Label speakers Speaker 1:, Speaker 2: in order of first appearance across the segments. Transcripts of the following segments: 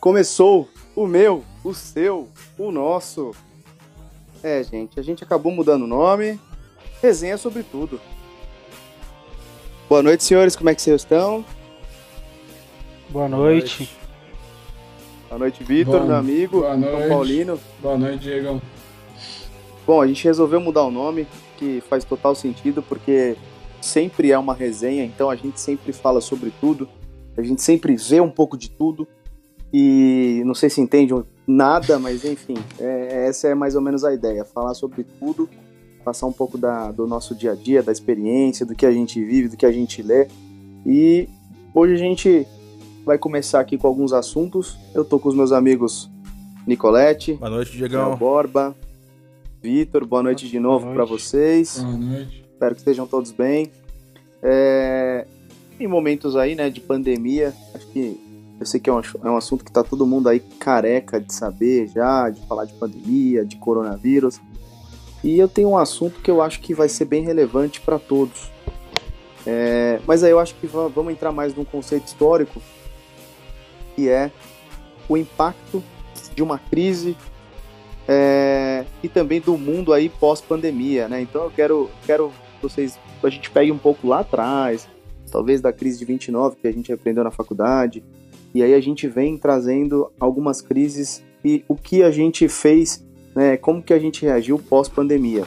Speaker 1: Começou o meu, o seu, o nosso. É, gente, a gente acabou mudando o nome. Resenha sobre tudo. Boa noite, senhores. Como é que vocês estão?
Speaker 2: Boa noite.
Speaker 1: Boa noite, Vitor, meu amigo.
Speaker 3: Boa noite.
Speaker 1: São Paulino.
Speaker 3: Boa noite, Diego.
Speaker 1: Bom, a gente resolveu mudar o nome, que faz total sentido, porque sempre é uma resenha, então a gente sempre fala sobre tudo, a gente sempre vê um pouco de tudo, e não sei se entende nada, mas enfim, é, essa é mais ou menos a ideia, falar sobre tudo, passar um pouco da, do nosso dia a dia, da experiência, do que a gente vive, do que a gente lê, e hoje a gente vai começar aqui com alguns assuntos, eu tô com os meus amigos Nicolete,
Speaker 4: Boa noite, Diegão.
Speaker 1: Borba, Vitor, boa noite de novo para vocês.
Speaker 3: Boa noite.
Speaker 1: Espero que estejam todos bem. É, Em momentos aí, né, de pandemia, acho que eu sei que é um, é um assunto que tá todo mundo aí careca de saber já, de falar de pandemia, de coronavírus. E eu tenho um assunto que eu acho que vai ser bem relevante para todos. É, Mas aí eu acho que va- vamos entrar mais num conceito histórico, que é o impacto de uma crise é, e também do mundo aí pós-pandemia, né? Então eu quero, quero que vocês, a gente pegue um pouco lá atrás, talvez da crise de 29 que a gente aprendeu na faculdade, e aí a gente vem trazendo algumas crises e o que a gente fez, né? Como que a gente reagiu pós-pandemia?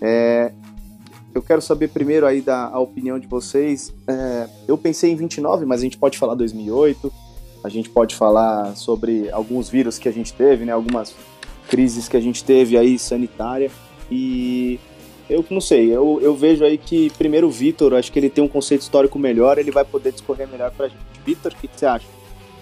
Speaker 1: É, eu quero saber primeiro aí da a opinião de vocês. É, eu pensei em 29, mas a gente pode falar 2008. A gente pode falar sobre alguns vírus que a gente teve, né? Algumas crises que a gente teve aí sanitária e eu não sei, eu, eu vejo aí que primeiro o Vitor, acho que ele tem um conceito histórico melhor, ele vai poder discorrer melhor pra gente. Vitor, o que, que você acha?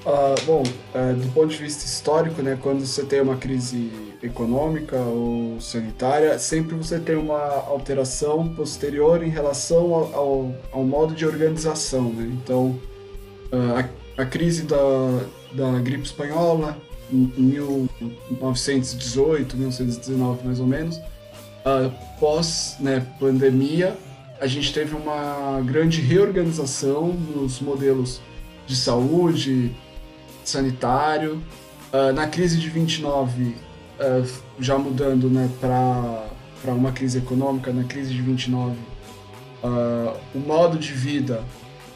Speaker 3: Ah, bom, é, do ponto de vista histórico, né, quando você tem uma crise econômica ou sanitária, sempre você tem uma alteração posterior em relação ao, ao, ao modo de organização. Né? Então, ah, a, a crise da, da gripe espanhola, em, em 1918, 1919 mais ou menos, ah, pós né, pandemia, a gente teve uma grande reorganização nos modelos de saúde, sanitário. Ah, na crise de 29, ah, já mudando né, para uma crise econômica, na crise de 29, ah, o modo de vida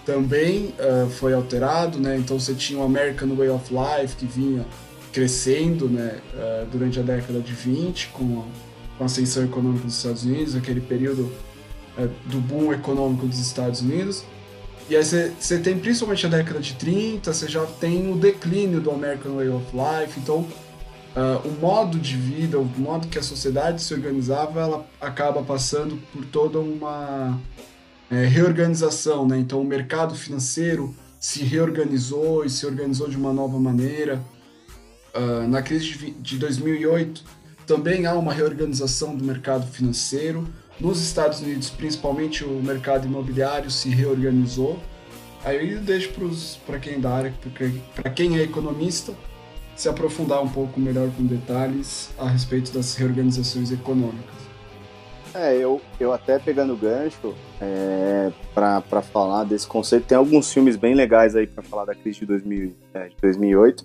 Speaker 3: também ah, foi alterado, né? Então você tinha o American Way of Life que vinha crescendo né, ah, durante a década de 20 com a, com a ascensão econômica dos Estados Unidos, aquele período ah, do boom econômico dos Estados Unidos. E aí você tem principalmente a década de 30, você já tem o declínio do American Way of Life, então ah, o modo de vida, o modo que a sociedade se organizava, ela acaba passando por toda uma eh, reorganização, né? Então o mercado financeiro se reorganizou e se organizou de uma nova maneira. Ah, na crise de, de 2008 também há uma reorganização do mercado financeiro. Nos Estados Unidos, principalmente o mercado imobiliário se reorganizou. Aí eu deixo para quem é da área, para quem é economista, se aprofundar um pouco melhor com detalhes a respeito das reorganizações econômicas.
Speaker 1: É, eu, eu até pegando o gancho é, pra falar desse conceito, tem alguns filmes bem legais aí pra falar da crise de, 2000, é, de 2008,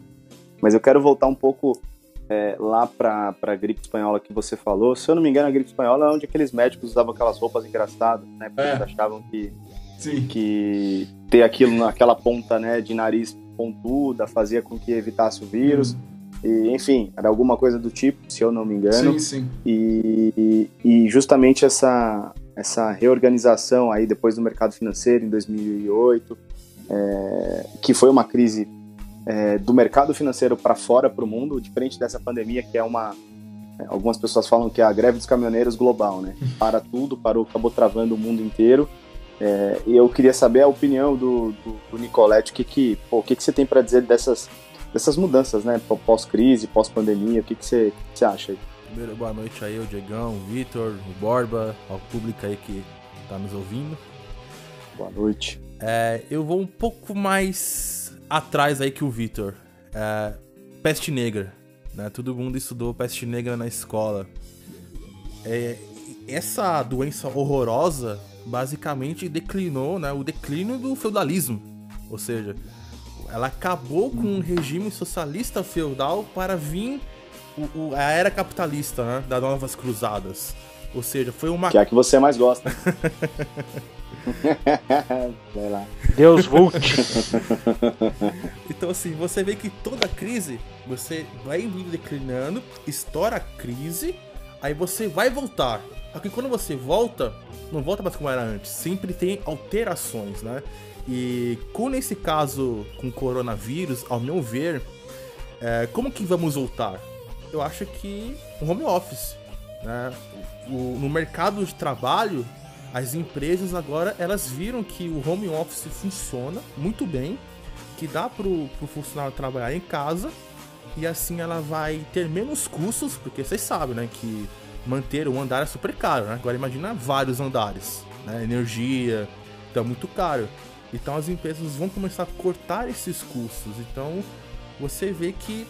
Speaker 1: mas eu quero voltar um pouco é, lá pra, pra gripe espanhola que você falou. Se eu não me engano, a gripe espanhola é onde aqueles médicos usavam aquelas roupas engraçadas, né? Porque
Speaker 3: É.
Speaker 1: eles achavam que,
Speaker 3: Sim.
Speaker 1: que ter aquilo naquela ponta né, de nariz pontuda fazia com que evitasse o vírus. E, enfim, era alguma coisa do tipo, se eu não me engano.
Speaker 3: Sim, sim.
Speaker 1: E, e justamente essa, essa reorganização aí depois do mercado financeiro em 2008, é, que foi uma crise é, do mercado financeiro para fora para o mundo, diferente dessa pandemia que é uma é, algumas pessoas falam que é a greve dos caminhoneiros global, né? Para tudo, parou, acabou travando o mundo inteiro. É, e eu queria saber a opinião do, do, do Nicolette, o que que, pô, o que que você tem para dizer dessas dessas mudanças, né? Pós-crise, pós-pandemia, o que que você, que você acha aí?
Speaker 4: Primeiro, boa noite aí, o Diegão, o Vitor, o Borba, ao público aí que tá nos ouvindo.
Speaker 1: Boa noite.
Speaker 4: É, eu vou um pouco mais atrás aí que o Vitor. É, peste negra, né? Todo mundo estudou peste negra na escola. É, essa doença horrorosa basicamente declinou, né? O declínio do feudalismo. Ou seja, Ela acabou com um regime socialista feudal para vir o, o, a era capitalista, né? Das novas cruzadas. Ou seja, foi uma.
Speaker 1: Que é a que você mais gosta. Vai lá.
Speaker 2: Deus volte.
Speaker 4: então, assim, você vê que toda crise, você vai declinando, estoura a crise, aí você vai voltar. Só que quando você volta, não volta mais como era antes. Sempre tem alterações, né? E com nesse caso com o coronavírus, ao meu ver, é, como que vamos voltar? Eu acho que o home office. Né? O, no mercado de trabalho, as empresas agora elas viram que o home office funciona muito bem, que dá para o funcionário trabalhar em casa e assim ela vai ter menos custos, porque vocês sabem, né, que manter um andar é super caro, né? Agora imagina vários andares, né? Energia, então é muito caro. Então as empresas vão começar a cortar esses custos. Então você vê que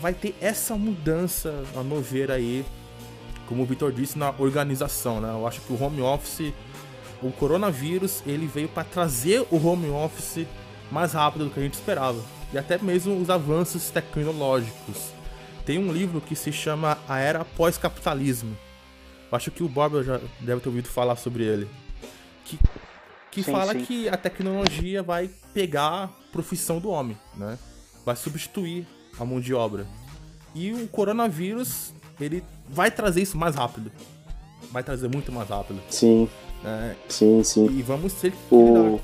Speaker 4: vai ter essa mudança, a meu ver aí, como o Vitor disse, na organização, né? Eu acho que o home office, o coronavírus, ele veio para trazer o home office mais rápido do que a gente esperava. E até mesmo os avanços tecnológicos. Tem um livro que se chama A Era Pós-Capitalismo. Acho que o Bob já deve ter ouvido falar sobre ele. Que, que sim, fala sim. que a tecnologia vai pegar a profissão do homem, né? Vai substituir a mão de obra. E o coronavírus ele vai trazer isso mais rápido. Vai trazer muito mais rápido.
Speaker 1: Sim.
Speaker 4: É,
Speaker 1: sim, sim.
Speaker 4: E vamos ser
Speaker 1: o...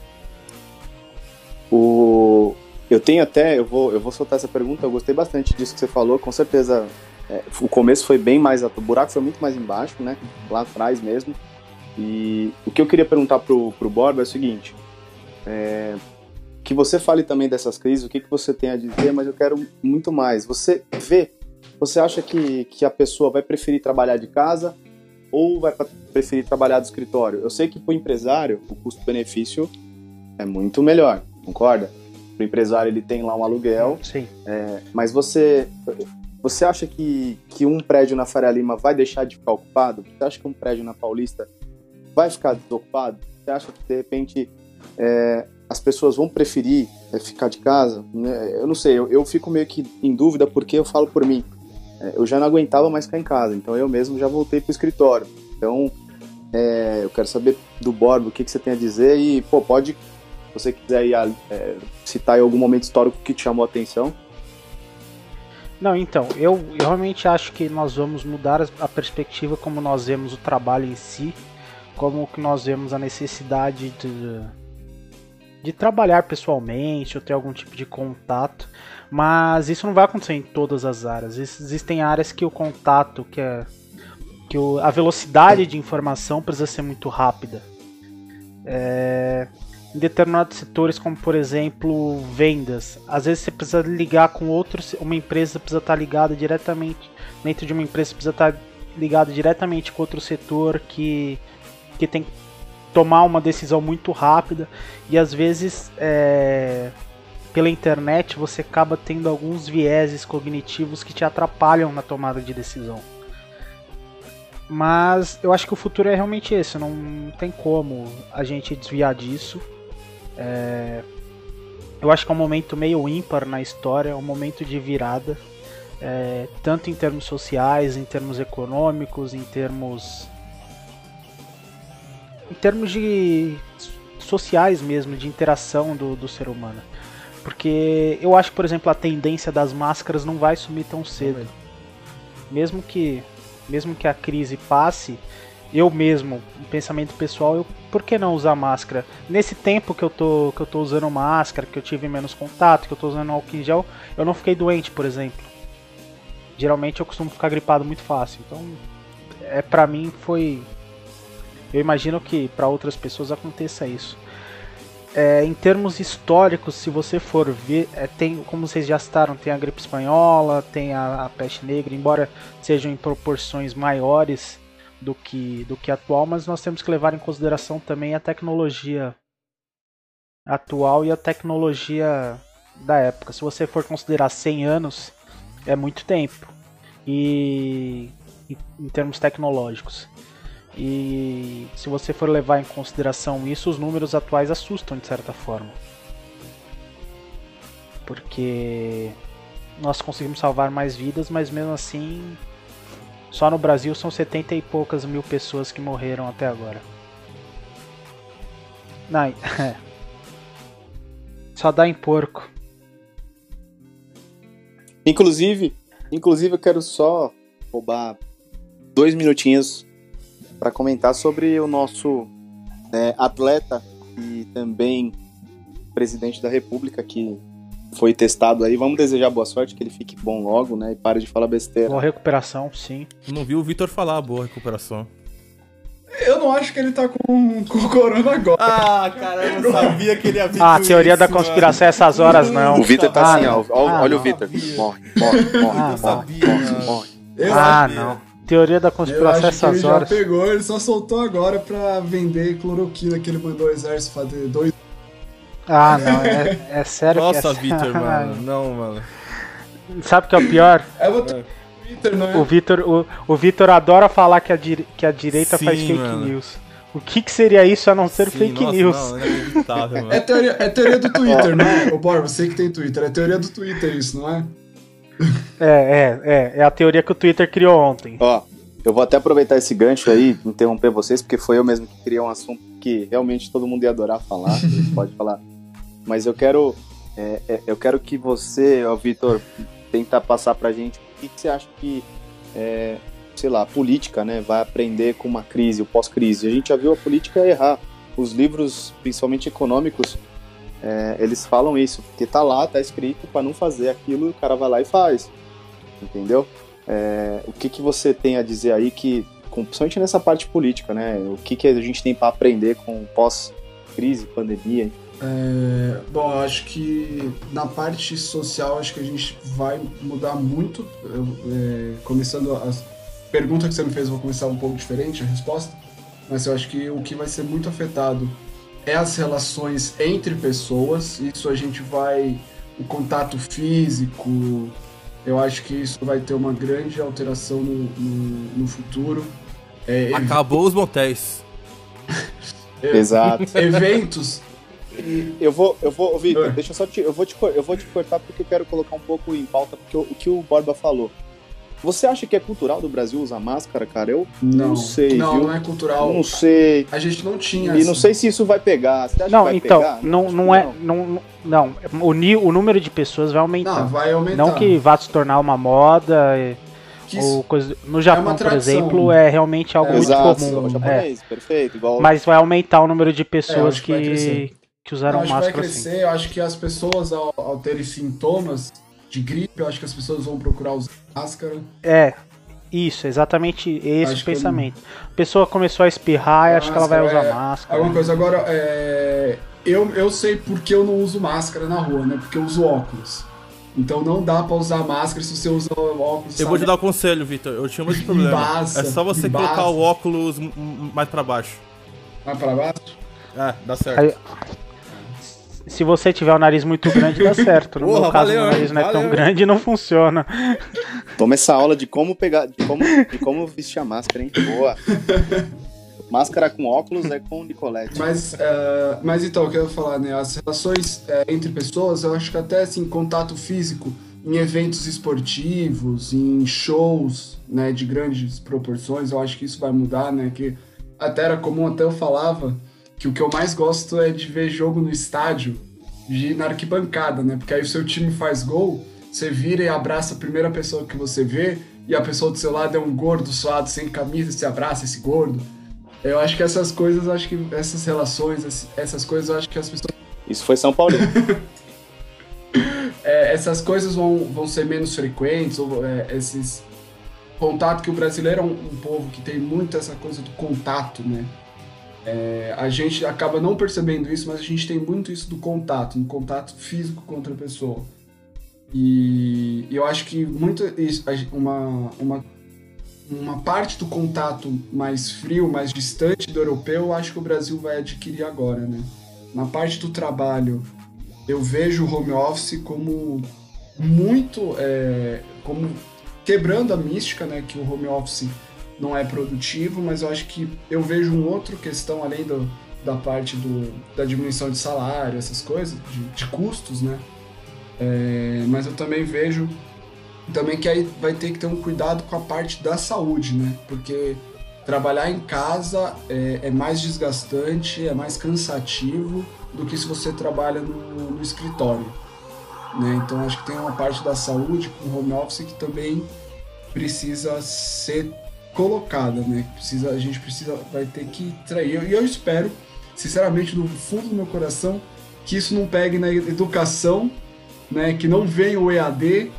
Speaker 1: o eu tenho até, eu vou, eu vou soltar essa pergunta, eu gostei bastante disso que você falou, com certeza é, o começo foi bem mais, o buraco foi muito mais embaixo, né, lá atrás mesmo, e o que eu queria perguntar pro, pro Borba é o seguinte, é, que você fale também dessas crises, o que, que você tem a dizer, mas eu quero muito mais, você vê você acha que, que a pessoa vai preferir trabalhar de casa ou vai preferir trabalhar do escritório? Eu sei que para o empresário o custo-benefício é muito melhor, concorda? Para o empresário ele tem lá um aluguel.
Speaker 2: Sim.
Speaker 1: É, mas você você acha que, que um prédio na Faria Lima vai deixar de ficar ocupado? Você acha que um prédio na Paulista vai ficar desocupado? Você acha que de repente é, as pessoas vão preferir é, ficar de casa? Eu não sei, eu, eu fico meio que em dúvida porque eu falo por mim. É, eu já não aguentava mais ficar em casa, então eu mesmo já voltei pro escritório. Então, é, eu quero saber do Borba o que, que você tem a dizer e, pô, pode, se você quiser aí, é, citar em algum momento histórico que te chamou a atenção.
Speaker 2: Não, então, eu, eu realmente acho que nós vamos mudar a perspectiva como nós vemos o trabalho em si, como que nós vemos a necessidade de, de trabalhar pessoalmente ou ter algum tipo de contato. Mas isso não vai acontecer em todas as áreas. Existem áreas que o contato, que, é, que o, a velocidade de informação precisa ser muito rápida. É, em determinados setores, como por exemplo vendas, às vezes você precisa ligar com outro, uma empresa precisa estar ligada diretamente dentro de uma empresa precisa estar ligada diretamente com outro setor que que tem tomar uma decisão muito rápida e às vezes é, pela internet você acaba tendo alguns vieses cognitivos que te atrapalham na tomada de decisão. Mas eu acho que o futuro é realmente esse, não tem como a gente desviar disso. É... Eu acho que é um momento meio ímpar na história, é um momento de virada, é... tanto em termos sociais, em termos econômicos, em termos. Em termos de sociais mesmo, de interação do, do ser humano. Porque eu acho que, por exemplo, a tendência das máscaras não vai sumir tão cedo. Mesmo que, mesmo que a crise passe, eu mesmo, um pensamento pessoal, eu, por que não usar máscara? Nesse tempo que eu tô que eu tô usando máscara, que eu tive menos contato, que eu tô usando álcool em gel, eu não fiquei doente, por exemplo. Geralmente eu costumo ficar gripado muito fácil. Então, é para mim foi eu imagino que para outras pessoas aconteça isso. É, em termos históricos, se você for ver, é, tem, como vocês já citaram, tem a gripe espanhola, tem a, a, peste negra, embora sejam em proporções maiores do que, do que atual, mas nós temos que levar em consideração também a tecnologia atual e a tecnologia da época. Se você for considerar 100 anos, é muito tempo. E em termos tecnológicos. E se você for levar em consideração isso, os números atuais assustam de certa forma. Porque nós conseguimos salvar mais vidas, mas mesmo assim, só no Brasil são 70 e poucas mil pessoas que morreram até agora. Não. Só dá em porco.
Speaker 1: Inclusive, inclusive eu quero só roubar dois minutinhos para comentar sobre o nosso é, atleta e também presidente da República que foi testado aí. Vamos desejar boa sorte, que ele fique bom logo, né? E pare de falar besteira.
Speaker 2: Boa recuperação, sim.
Speaker 4: Não vi o Vitor falar boa recuperação.
Speaker 3: Eu não acho que ele tá com, com corona agora.
Speaker 4: Ah, cara, eu não sabia que ele ia vir
Speaker 2: Ah,
Speaker 4: com
Speaker 2: teoria
Speaker 4: isso,
Speaker 2: da conspiração é essas horas não.
Speaker 1: O Vitor tá
Speaker 2: Ah,
Speaker 1: assim,
Speaker 2: não.
Speaker 1: ó.
Speaker 2: Ah,
Speaker 1: olha
Speaker 2: não.
Speaker 1: o Vitor. Morre, morre, morre,
Speaker 2: Ah,
Speaker 1: morre,
Speaker 4: sabia,
Speaker 1: morre,
Speaker 4: mano.
Speaker 1: morre.
Speaker 3: Eu
Speaker 2: Ah,
Speaker 3: acho,
Speaker 2: não. Teoria da conspiração é
Speaker 3: acho que ele
Speaker 2: essas
Speaker 3: já
Speaker 2: horas.
Speaker 3: pegou, ele só soltou agora pra vender cloroquina que ele mandou ao exército fazer dois.
Speaker 2: Ah, não, é, é sério que
Speaker 4: Nossa,
Speaker 2: é...
Speaker 4: Vitor, mano. Não, mano.
Speaker 2: Sabe o que é o pior?
Speaker 3: É botar no Twitter, não é?
Speaker 2: O Vitor, o, o Vitor adora falar que a, dire- que a direita
Speaker 4: Sim,
Speaker 2: faz fake
Speaker 4: mano.
Speaker 2: news. O que, que seria isso a não ser
Speaker 4: Sim,
Speaker 2: fake
Speaker 4: nossa,
Speaker 2: news?
Speaker 4: Não, mano.
Speaker 3: É teoria, é teoria do Twitter, não é? Ô, Bor, você que tem Twitter, é teoria do Twitter isso, não é?
Speaker 2: É, é, é. É a teoria que o Twitter criou ontem.
Speaker 1: Ó, eu vou até aproveitar esse gancho aí, interromper vocês, porque foi eu mesmo que criei um assunto que realmente todo mundo ia adorar falar, a gente pode falar. Mas eu quero, é, é, eu quero que você, ó, Vitor, tenta passar pra gente o que, que você acha que, é, sei lá, a política, né, vai aprender com uma crise, o pós-crise. A gente já viu a política errar. Os livros, principalmente econômicos, é, eles falam isso, porque tá lá, tá escrito pra não fazer aquilo, o cara vai lá e faz. Entendeu? É, o que, que você tem a dizer aí que, principalmente nessa parte política, né? O que, que a gente tem para aprender com pós-crise, pandemia?
Speaker 3: É, bom, acho que na parte social, acho que a gente vai mudar muito. É, começando a pergunta que você me fez, vou começar um pouco diferente a resposta, mas eu acho que o que vai ser muito afetado é as relações entre pessoas. Isso a gente vai. O contato físico, eu acho que isso vai ter uma grande alteração no, no, no futuro. É,
Speaker 4: Acabou os motéis.
Speaker 3: é,
Speaker 1: Exato.
Speaker 3: eventos.
Speaker 1: Eu vou, eu vou, Vitor, deixa eu só te, eu vou te, eu vou te cortar porque eu quero colocar um pouco em pauta porque o, o que o Borba falou. Você acha que é cultural do Brasil usar máscara, cara? Eu
Speaker 3: Não,
Speaker 1: sei,
Speaker 3: não,
Speaker 1: viu?
Speaker 3: não é cultural.
Speaker 1: não sei.
Speaker 3: A gente não tinha.
Speaker 1: E não
Speaker 3: essa-
Speaker 1: sei se isso vai pegar. Você acha
Speaker 2: Não,
Speaker 1: que vai
Speaker 2: então,
Speaker 1: pegar?
Speaker 2: não, não
Speaker 1: que
Speaker 2: é. Não, não, o, o número de pessoas vai aumentar.
Speaker 3: Não, vai aumentar.
Speaker 2: Não que vá se tornar uma moda. é, ou coisa, no Japão, por
Speaker 3: tradição.
Speaker 2: exemplo, é realmente algo
Speaker 3: É,
Speaker 2: muito
Speaker 1: Exato,
Speaker 2: comum.
Speaker 1: o
Speaker 2: é.
Speaker 1: japonês, perfeito. Igual
Speaker 2: Mas vai aumentar o número de pessoas
Speaker 3: que
Speaker 2: que, que
Speaker 3: eu
Speaker 2: usaram
Speaker 3: acho que vai
Speaker 2: máscara assim.
Speaker 3: crescer. Eu acho que as pessoas, ao, ao terem sintomas de gripe, eu acho que as pessoas vão procurar usar máscara.
Speaker 2: É, isso, exatamente esse
Speaker 3: Acho
Speaker 2: o
Speaker 3: que eu
Speaker 2: pensamento. A pessoa começou a espirrar e acho que ela vai usar
Speaker 3: é,
Speaker 2: máscara.
Speaker 3: Alguma coisa. Agora, é, eu, eu sei porque eu não uso máscara na rua, né? Porque eu uso óculos. Então não dá pra usar máscara se você usa óculos.
Speaker 4: Eu vou te
Speaker 3: sabe?
Speaker 4: dar um conselho, Vitor. Eu tinha esse problema.
Speaker 3: Embaça,
Speaker 4: é só você
Speaker 3: embaça.
Speaker 4: colocar o óculos mais pra baixo.
Speaker 3: Vai pra baixo?
Speaker 4: É, dá certo.
Speaker 2: Aí- Se você tiver o nariz muito grande, dá certo. No
Speaker 4: Porra,
Speaker 2: meu caso,
Speaker 4: valeu,
Speaker 2: o nariz não é
Speaker 4: valeu.
Speaker 2: tão grande e não funciona.
Speaker 1: Toma essa aula de como pegar, de como, de como vestir a máscara, hein? Boa. Máscara com óculos é com Nicolette.
Speaker 3: Mas, é, mas então, o que eu ia falar, né? As relações é, entre pessoas, eu acho que até assim, contato físico em eventos esportivos, em shows, né, de grandes proporções, eu acho que isso vai mudar, né? Que até era comum, até eu falava que o que eu mais gosto é de ver jogo no estádio, de ir na arquibancada, né? Porque aí o seu time faz gol, você vira e abraça a primeira pessoa que você vê, e a pessoa do seu lado é um gordo suado sem camisa, você abraça esse gordo. Eu acho que essas coisas, acho que essas relações, ess- essas coisas, eu acho que as pessoas.
Speaker 1: Isso foi São Paulo.
Speaker 3: é, essas coisas vão, vão ser menos frequentes, ou é, esses contato que o brasileiro é um, um povo que tem muito essa coisa do contato, né? É, a gente acaba não percebendo isso, mas a gente tem muito isso do contato, no contato físico com outra pessoa. E eu acho que muito isso, a gen- uma, uma, uma parte do contato mais frio, mais distante do europeu, eu acho que o Brasil vai adquirir agora, né? Na parte do trabalho, eu vejo o home office como muito é, como quebrando a mística, né, que o home office não é produtivo, mas eu acho que eu vejo um outro questão além do, da parte do, da diminuição de salário, essas coisas, de, de custos, né? É, mas eu também vejo também que aí vai ter que ter um cuidado com a parte da saúde, né? Porque trabalhar em casa é, é mais desgastante, é mais cansativo do que se você trabalha no, no escritório. Né? Então acho que tem uma parte da saúde com home office que também precisa ser colocada, né? Precisa, a gente precisa, vai ter que trair. E eu, eu espero, sinceramente, no fundo do meu coração, que isso não pegue na educação, né? Que não venha o EAD,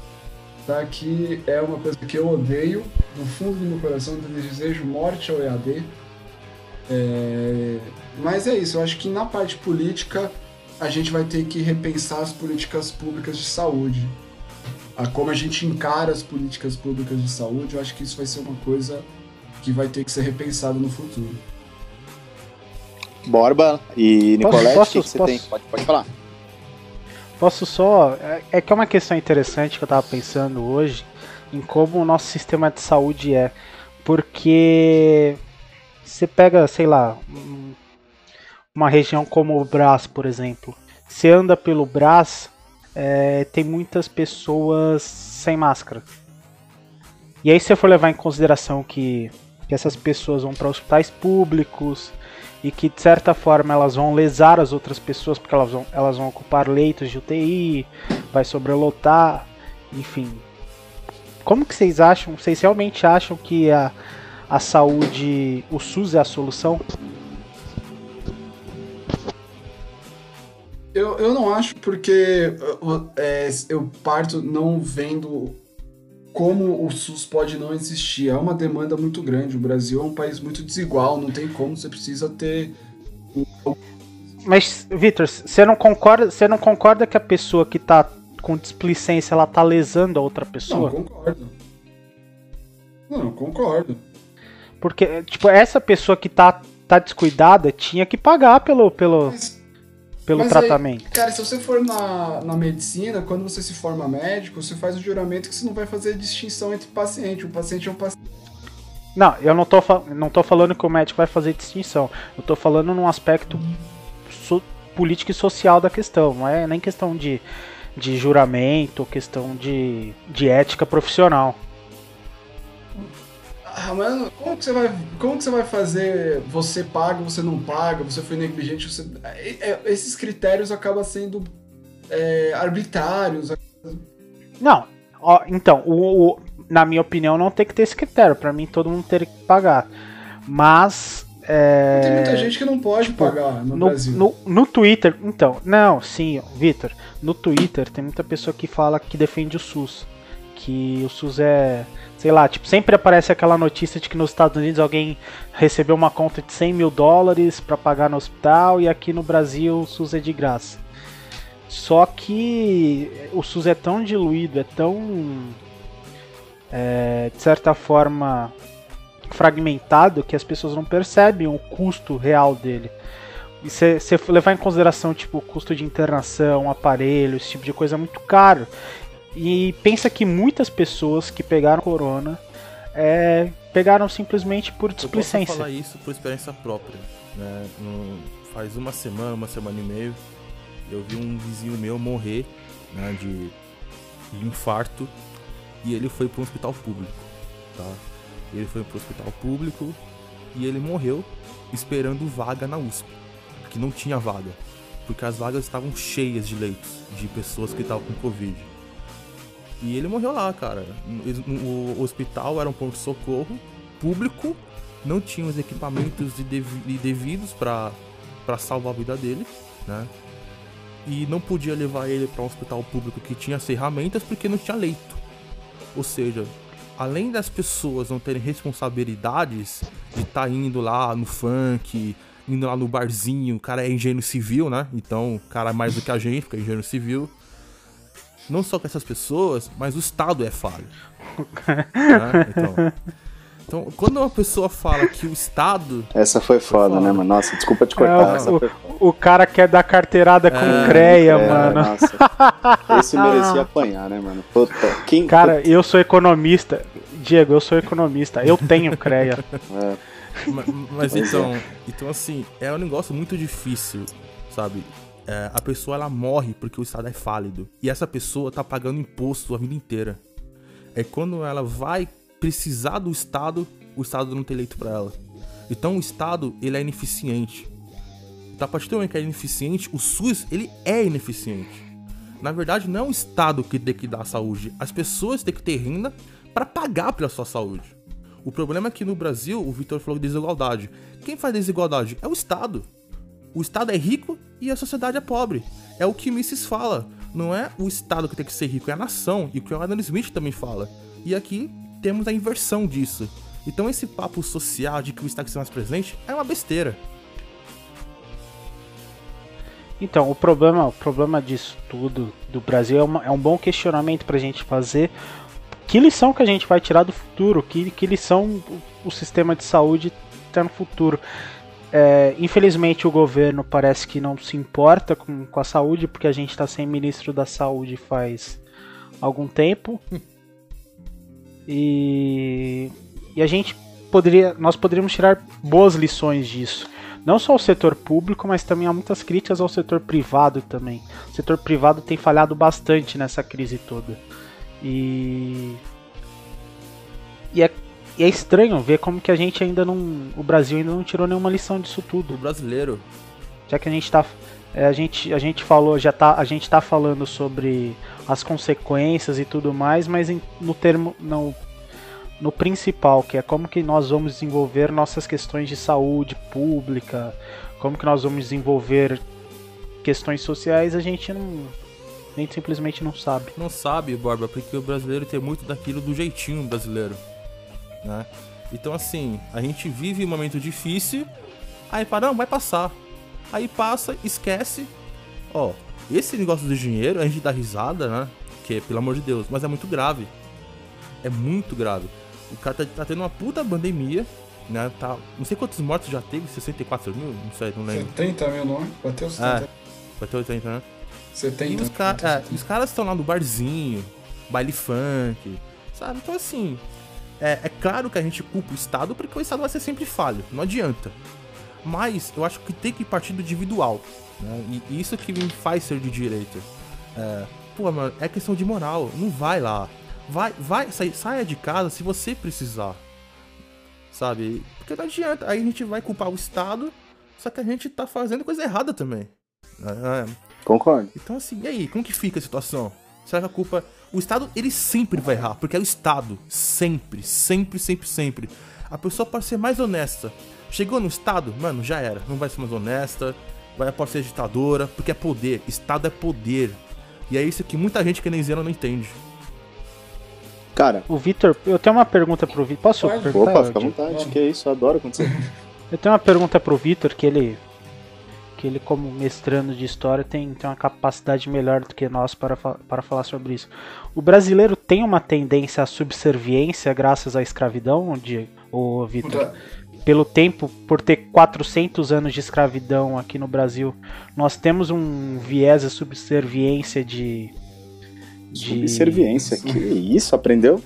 Speaker 3: tá? Que é uma coisa que eu odeio, no fundo do meu coração, eu desejo morte ao EAD. É... Mas é isso, eu acho que na parte política a gente vai ter que repensar as políticas públicas de saúde. A como a gente encara as políticas públicas de saúde, eu acho que isso vai ser uma coisa que vai ter que ser repensada no futuro.
Speaker 1: Borba e Nicolette, posso, o que, você posso, tem? Pode, pode falar.
Speaker 2: Posso só. É, é que é uma questão interessante que eu estava pensando hoje em como o nosso sistema de saúde é. Porque você pega, sei lá, uma região como o Brás, por exemplo. Você anda pelo Brás, é, tem muitas pessoas sem máscara. E aí, se você for levar em consideração que, que essas pessoas vão para hospitais públicos e que, de certa forma, elas vão lesar as outras pessoas porque elas vão, elas vão ocupar leitos de UTI, vai sobrelotar, enfim. Como que vocês acham? Vocês realmente acham que a, a saúde, o SUS é a solução?
Speaker 3: Eu, eu não acho porque é, eu parto não vendo como o SUS pode não existir. É uma demanda muito grande. O Brasil é um país muito desigual, não tem como, você precisa ter.
Speaker 2: Mas, Vitor, você não concorda, você não concorda que a pessoa que tá com displicência ela tá lesando a outra pessoa?
Speaker 3: Não, concordo. Não, concordo.
Speaker 2: Porque, tipo, essa pessoa que tá, tá descuidada tinha que pagar pelo, pelo, mas, pelo mas tratamento.
Speaker 3: Aí, cara, se você for na, na medicina, quando você se forma médico, você faz o juramento que você não vai fazer distinção entre paciente. O paciente é um paciente.
Speaker 2: Não, eu não tô, não tô falando que o médico vai fazer distinção. Eu tô falando num aspecto so, político e social da questão. Não é nem questão de, de juramento, questão de, de ética profissional.
Speaker 3: Ah, mano, como que você vai, como que você vai fazer? Você paga, você não paga, você foi negligente, você... É, é, esses critérios acabam sendo é, arbitrários.
Speaker 2: Não, ó, então, o, o, na minha opinião, não tem que ter esse critério. Para mim, todo mundo teria que pagar. Mas é...
Speaker 3: Tem muita gente que não pode tipo, pagar no, no, Brasil.
Speaker 2: No, no Twitter, então, não, sim, Vitor. No Twitter tem muita pessoa que fala que defende o SUS. Que o SUS é sei lá, tipo, sempre aparece aquela notícia de que nos Estados Unidos alguém recebeu uma conta de 100 mil dólares para pagar no hospital e aqui no Brasil o SUS é de graça. Só que o SUS é tão diluído, é tão. É, de certa forma fragmentado que as pessoas não percebem o custo real dele. E se você levar em consideração tipo o custo de internação, aparelho, esse tipo de coisa é muito caro. E pensa que muitas pessoas que pegaram corona é, pegaram simplesmente por displicência. Eu
Speaker 4: posso falar isso por experiência própria. Né? No, faz uma semana, uma semana e meio, eu vi um vizinho meu morrer né, de, de infarto e ele foi para um hospital público. Tá? Ele foi para o hospital público e ele morreu esperando vaga na USP, que não tinha vaga, porque as vagas estavam cheias de leitos de pessoas que estavam com Covid. E ele morreu lá, cara. O hospital era um ponto-socorro público, não tinha os equipamentos devidos para salvar a vida dele, né? E não podia levar ele para um hospital público que tinha ferramentas porque não tinha leito. Ou seja, além das pessoas não terem responsabilidades de estar tá indo lá no funk, indo lá no barzinho, o cara é engenheiro civil, né? Então, o cara é mais do que a gente, porque é engenheiro civil não só com essas pessoas, mas o Estado é falho. né? então, então, quando uma pessoa fala que o Estado.
Speaker 1: Essa foi foda, foi né, mano? Nossa, desculpa te cortar.
Speaker 2: É, o, o, cara quer dar carteirada com é, creia, mano. Nossa.
Speaker 1: Esse merecia apanhar, né, mano? Puta, quem...
Speaker 2: Cara, eu sou economista. Diego, eu sou economista. Eu tenho creia.
Speaker 4: É. Mas, mas então, é. então, assim, é um negócio muito difícil, sabe? É, a pessoa ela morre porque o Estado é fálido. E essa pessoa tá pagando imposto a vida inteira. É quando ela vai precisar do Estado, o Estado não tem leito para ela. Então o Estado, ele é ineficiente. Então, a partir do momento que é ineficiente, o SUS, ele é ineficiente. Na verdade, não é o Estado que tem que dar a saúde. As pessoas têm que ter renda para pagar pela sua saúde. O problema é que no Brasil, o Vitor falou de desigualdade. Quem faz desigualdade? É o Estado. O Estado é rico e a sociedade é pobre. É o que Mises fala. Não é o Estado que tem que ser rico, é a nação. E o que o Adam Smith também fala. E aqui temos a inversão disso. Então esse papo social de que o Estado tem que ser mais presente é uma besteira.
Speaker 2: Então, o problema, o problema disso tudo do Brasil é, uma, é um bom questionamento para a gente fazer. Que lição que a gente vai tirar do futuro? Que, que lição o, sistema de saúde tem no futuro? É, infelizmente o governo parece que não se importa com, com a saúde, porque a gente está sem ministro da saúde faz algum tempo. E, e a gente poderia, nós poderíamos tirar boas lições disso. Não só o setor público, mas também há muitas críticas ao setor privado também. O setor privado tem falhado bastante nessa crise toda. E, e é e é estranho ver como que a gente ainda não. O Brasil ainda não tirou nenhuma lição disso tudo.
Speaker 4: O brasileiro.
Speaker 2: Já que a gente tá. É, a, gente, a gente falou, já tá. A gente tá falando sobre as consequências e tudo mais, mas em, no termo. No, no principal, que é como que nós vamos desenvolver nossas questões de saúde pública, como que nós vamos desenvolver questões sociais, a gente não. A gente simplesmente não sabe.
Speaker 4: Não sabe, Borba, porque o brasileiro tem muito daquilo do jeitinho brasileiro né? Então assim, a gente vive um momento difícil, aí para não, vai passar. Aí passa, esquece. Ó, esse negócio do dinheiro, a gente dá risada, né? Que pelo amor de Deus, mas é muito grave. É muito grave. O cara tá, tá tendo uma puta pandemia, né? Tá, não sei quantos mortos já teve, 64 mil? Não sei, não lembro.
Speaker 3: 70 mil, não é? Bateu 70. É,
Speaker 4: bateu 80, né?
Speaker 3: 70.
Speaker 4: E os, ca é, os caras estão lá no barzinho, baile funk, sabe? Então assim, é, é claro que a gente culpa o Estado porque o Estado vai ser sempre falho, não adianta. Mas eu acho que tem que partir do individual. Né? E isso que me faz ser de direita. É, pô, mano, é questão de moral. Não vai lá. Vai, vai, sai, saia de casa se você precisar. Sabe? Porque não adianta. Aí a gente vai culpar o Estado, só que a gente tá fazendo coisa errada também. É,
Speaker 1: é. Concordo.
Speaker 4: Então assim, e aí, como que fica a situação? Será que a culpa o Estado, ele sempre vai errar, porque é o Estado. Sempre, sempre, sempre, sempre. A pessoa pode ser mais honesta. Chegou no Estado, mano, já era. Não vai ser mais honesta, vai pode ser ditadora, porque é poder. Estado é poder. E é isso que muita gente que nem zero não entende.
Speaker 2: Cara. O Vitor, eu tenho uma pergunta pro Vitor. Posso
Speaker 1: Pode. perguntar? Opa, fica à vontade. Que é isso, eu adoro quando você.
Speaker 2: eu tenho uma pergunta pro Vitor que ele que ele, como mestrando de história, tem, tem uma capacidade melhor do que nós para, para falar sobre isso. O brasileiro tem uma tendência à subserviência graças à escravidão, de, o Vitor? Pelo tempo, por ter 400 anos de escravidão aqui no Brasil, nós temos um viés de subserviência de.
Speaker 1: de... Subserviência? Que isso? Aprendeu?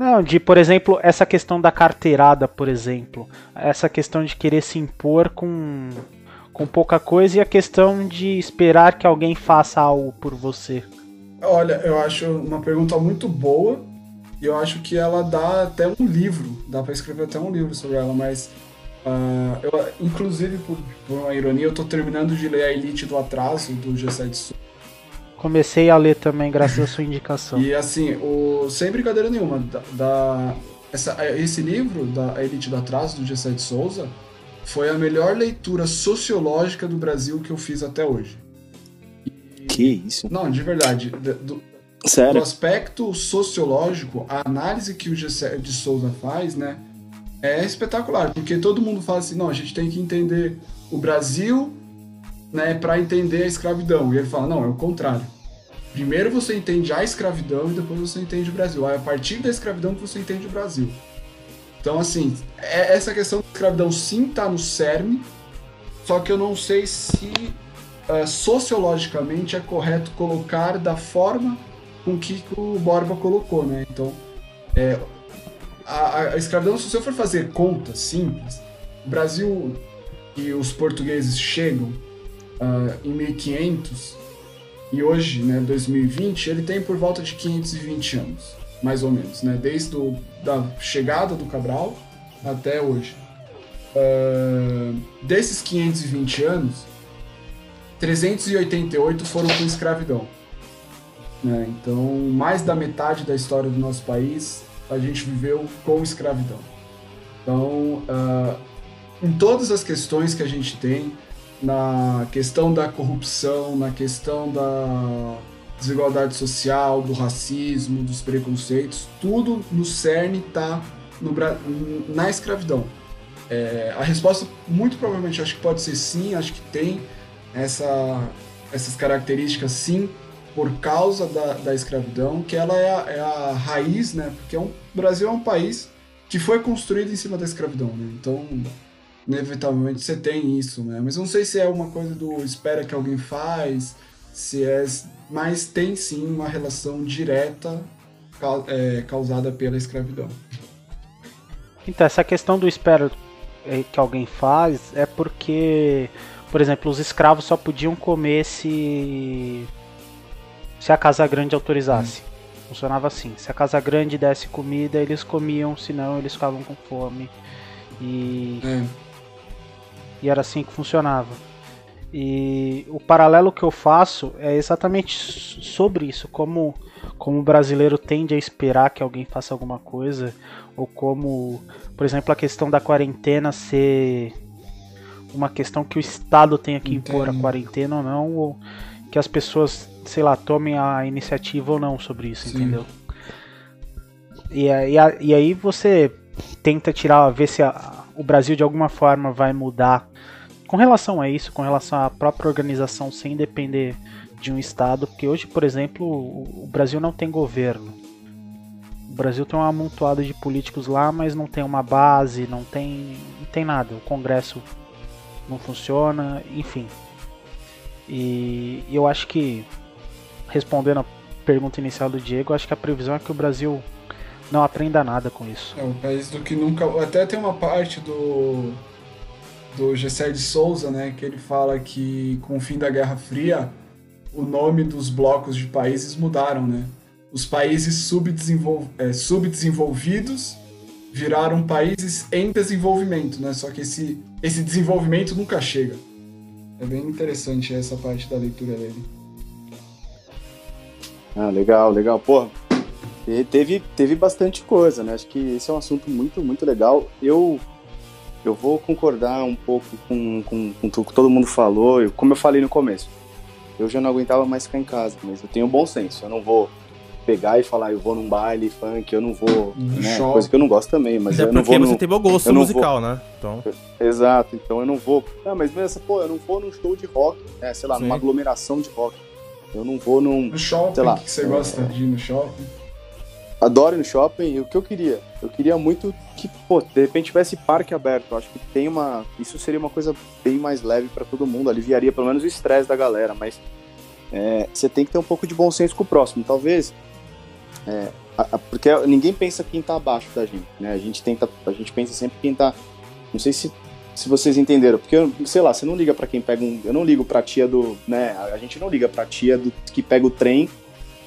Speaker 2: Não, de, por exemplo, essa questão da carteirada, por exemplo. Essa questão de querer se impor com, com pouca coisa e a questão de esperar que alguém faça algo por você.
Speaker 3: Olha, eu acho uma pergunta muito boa e eu acho que ela dá até um livro, dá para escrever até um livro sobre ela, mas uh, eu, inclusive por, por, uma ironia, eu tô terminando de ler A Elite do Atraso, do G7 Sul.
Speaker 2: Comecei a ler também, graças à sua indicação.
Speaker 3: E assim, o, sem brincadeira nenhuma, da, da essa, esse livro, da a Elite do Atraso, do G7 Souza, foi a melhor leitura sociológica do Brasil que eu fiz até hoje.
Speaker 1: E, que isso?
Speaker 3: Não, de verdade. Do,
Speaker 1: Sério?
Speaker 3: Do aspecto sociológico, a análise que o G7 de Souza faz, né, é espetacular, porque todo mundo fala assim, não, a gente tem que entender o Brasil né, para entender a escravidão. E ele fala: não, é o contrário. Primeiro você entende a escravidão e depois você entende o Brasil. Aí, a partir da escravidão que você entende o Brasil. Então, assim, é, essa questão da escravidão sim está no cerne, só que eu não sei se uh, sociologicamente é correto colocar da forma com que o Borba colocou, né? Então, é, a, a, escravidão, se você for fazer contas simples, o Brasil e os portugueses chegam uh, em 1500 e hoje, né, 2020, ele tem por volta de 520 anos, mais ou menos, né, desde a da chegada do Cabral até hoje. Uh, desses 520 anos, 388 foram com escravidão. Né? Então, mais da metade da história do nosso país a gente viveu com escravidão. Então, uh, em todas as questões que a gente tem, na questão da corrupção, na questão da desigualdade social, do racismo, dos preconceitos, tudo no cerne está na escravidão. É, a resposta, muito provavelmente, acho que pode ser sim, acho que tem essa, essas características sim, por causa da, da escravidão, que ela é a, é a raiz, né? Porque é um, o Brasil é um país que foi construído em cima da escravidão, né? Então, inevitavelmente você tem isso, né? Mas não sei se é uma coisa do espera que alguém faz, se é. Mas tem sim uma relação direta é, causada pela escravidão.
Speaker 2: Então, essa questão do espera é, que alguém faz é porque, por exemplo, os escravos só podiam comer se, se a Casa Grande autorizasse. Hum. Funcionava assim: se a Casa Grande desse comida, eles comiam, senão eles ficavam com fome. E, é. E era assim que funcionava. E o paralelo que eu faço é exatamente sobre isso, como, como o brasileiro tende a esperar que alguém faça alguma coisa, ou como, por exemplo, a questão da quarentena ser uma questão que o Estado tenha que impor a quarentena ou não, ou que as pessoas, sei lá, tomem a iniciativa ou não sobre isso, Sim. entendeu? E, e, e aí você tenta tirar, ver se a, o Brasil de alguma forma vai mudar com relação a isso, com relação à própria organização sem depender de um Estado, porque hoje, por exemplo, o Brasil não tem governo. O Brasil tem um amontoado de políticos lá, mas não tem uma base, não tem, não tem nada. O Congresso não funciona, enfim. E eu acho que, respondendo a pergunta inicial do Diego, acho que a previsão é que o Brasil não aprenda nada com isso.
Speaker 3: É um país do que nunca. Até tem uma parte do do Gessé de Souza, né, que ele fala que com o fim da Guerra Fria, o nome dos blocos de países mudaram, né? Os países subdesenvol é, subdesenvolvidos viraram países em desenvolvimento, né? Só que esse, esse desenvolvimento nunca chega. É bem interessante essa parte da leitura dele.
Speaker 1: Ah, legal, legal. Pô, teve, teve bastante coisa, né? Acho que esse é um assunto muito, muito legal. Eu eu vou concordar um pouco com, com, com o que todo mundo falou. Eu, como eu falei no começo, eu já não aguentava mais ficar em casa, mas eu tenho bom senso. Eu não vou pegar e falar, eu vou num baile funk, eu não vou. Né, coisa que eu não gosto também, mas Até eu não vou.
Speaker 4: Porque você tem bom gosto musical, vou... né?
Speaker 1: Então... Exato, então eu não vou. Ah, mas mesmo, pô, eu não vou num show de rock, né, sei lá, Sim. numa aglomeração de rock. Eu não vou num.
Speaker 3: No shopping, sei lá, que você é... gosta de ir no shopping?
Speaker 1: Adoro ir no shopping. E o que eu queria? Eu queria muito que, pô, de repente tivesse parque aberto. Eu acho que tem uma. Isso seria uma coisa bem mais leve para todo mundo, aliviaria pelo menos o estresse da galera. Mas é, você tem que ter um pouco de bom senso com o próximo. Talvez. É, a, a, porque ninguém pensa quem tá abaixo da gente, né? A gente tenta, a gente pensa sempre quem tá. Não sei se, se vocês entenderam, porque sei lá, você não liga para quem pega um, eu não ligo para tia do, né? A gente não liga para tia do que pega o trem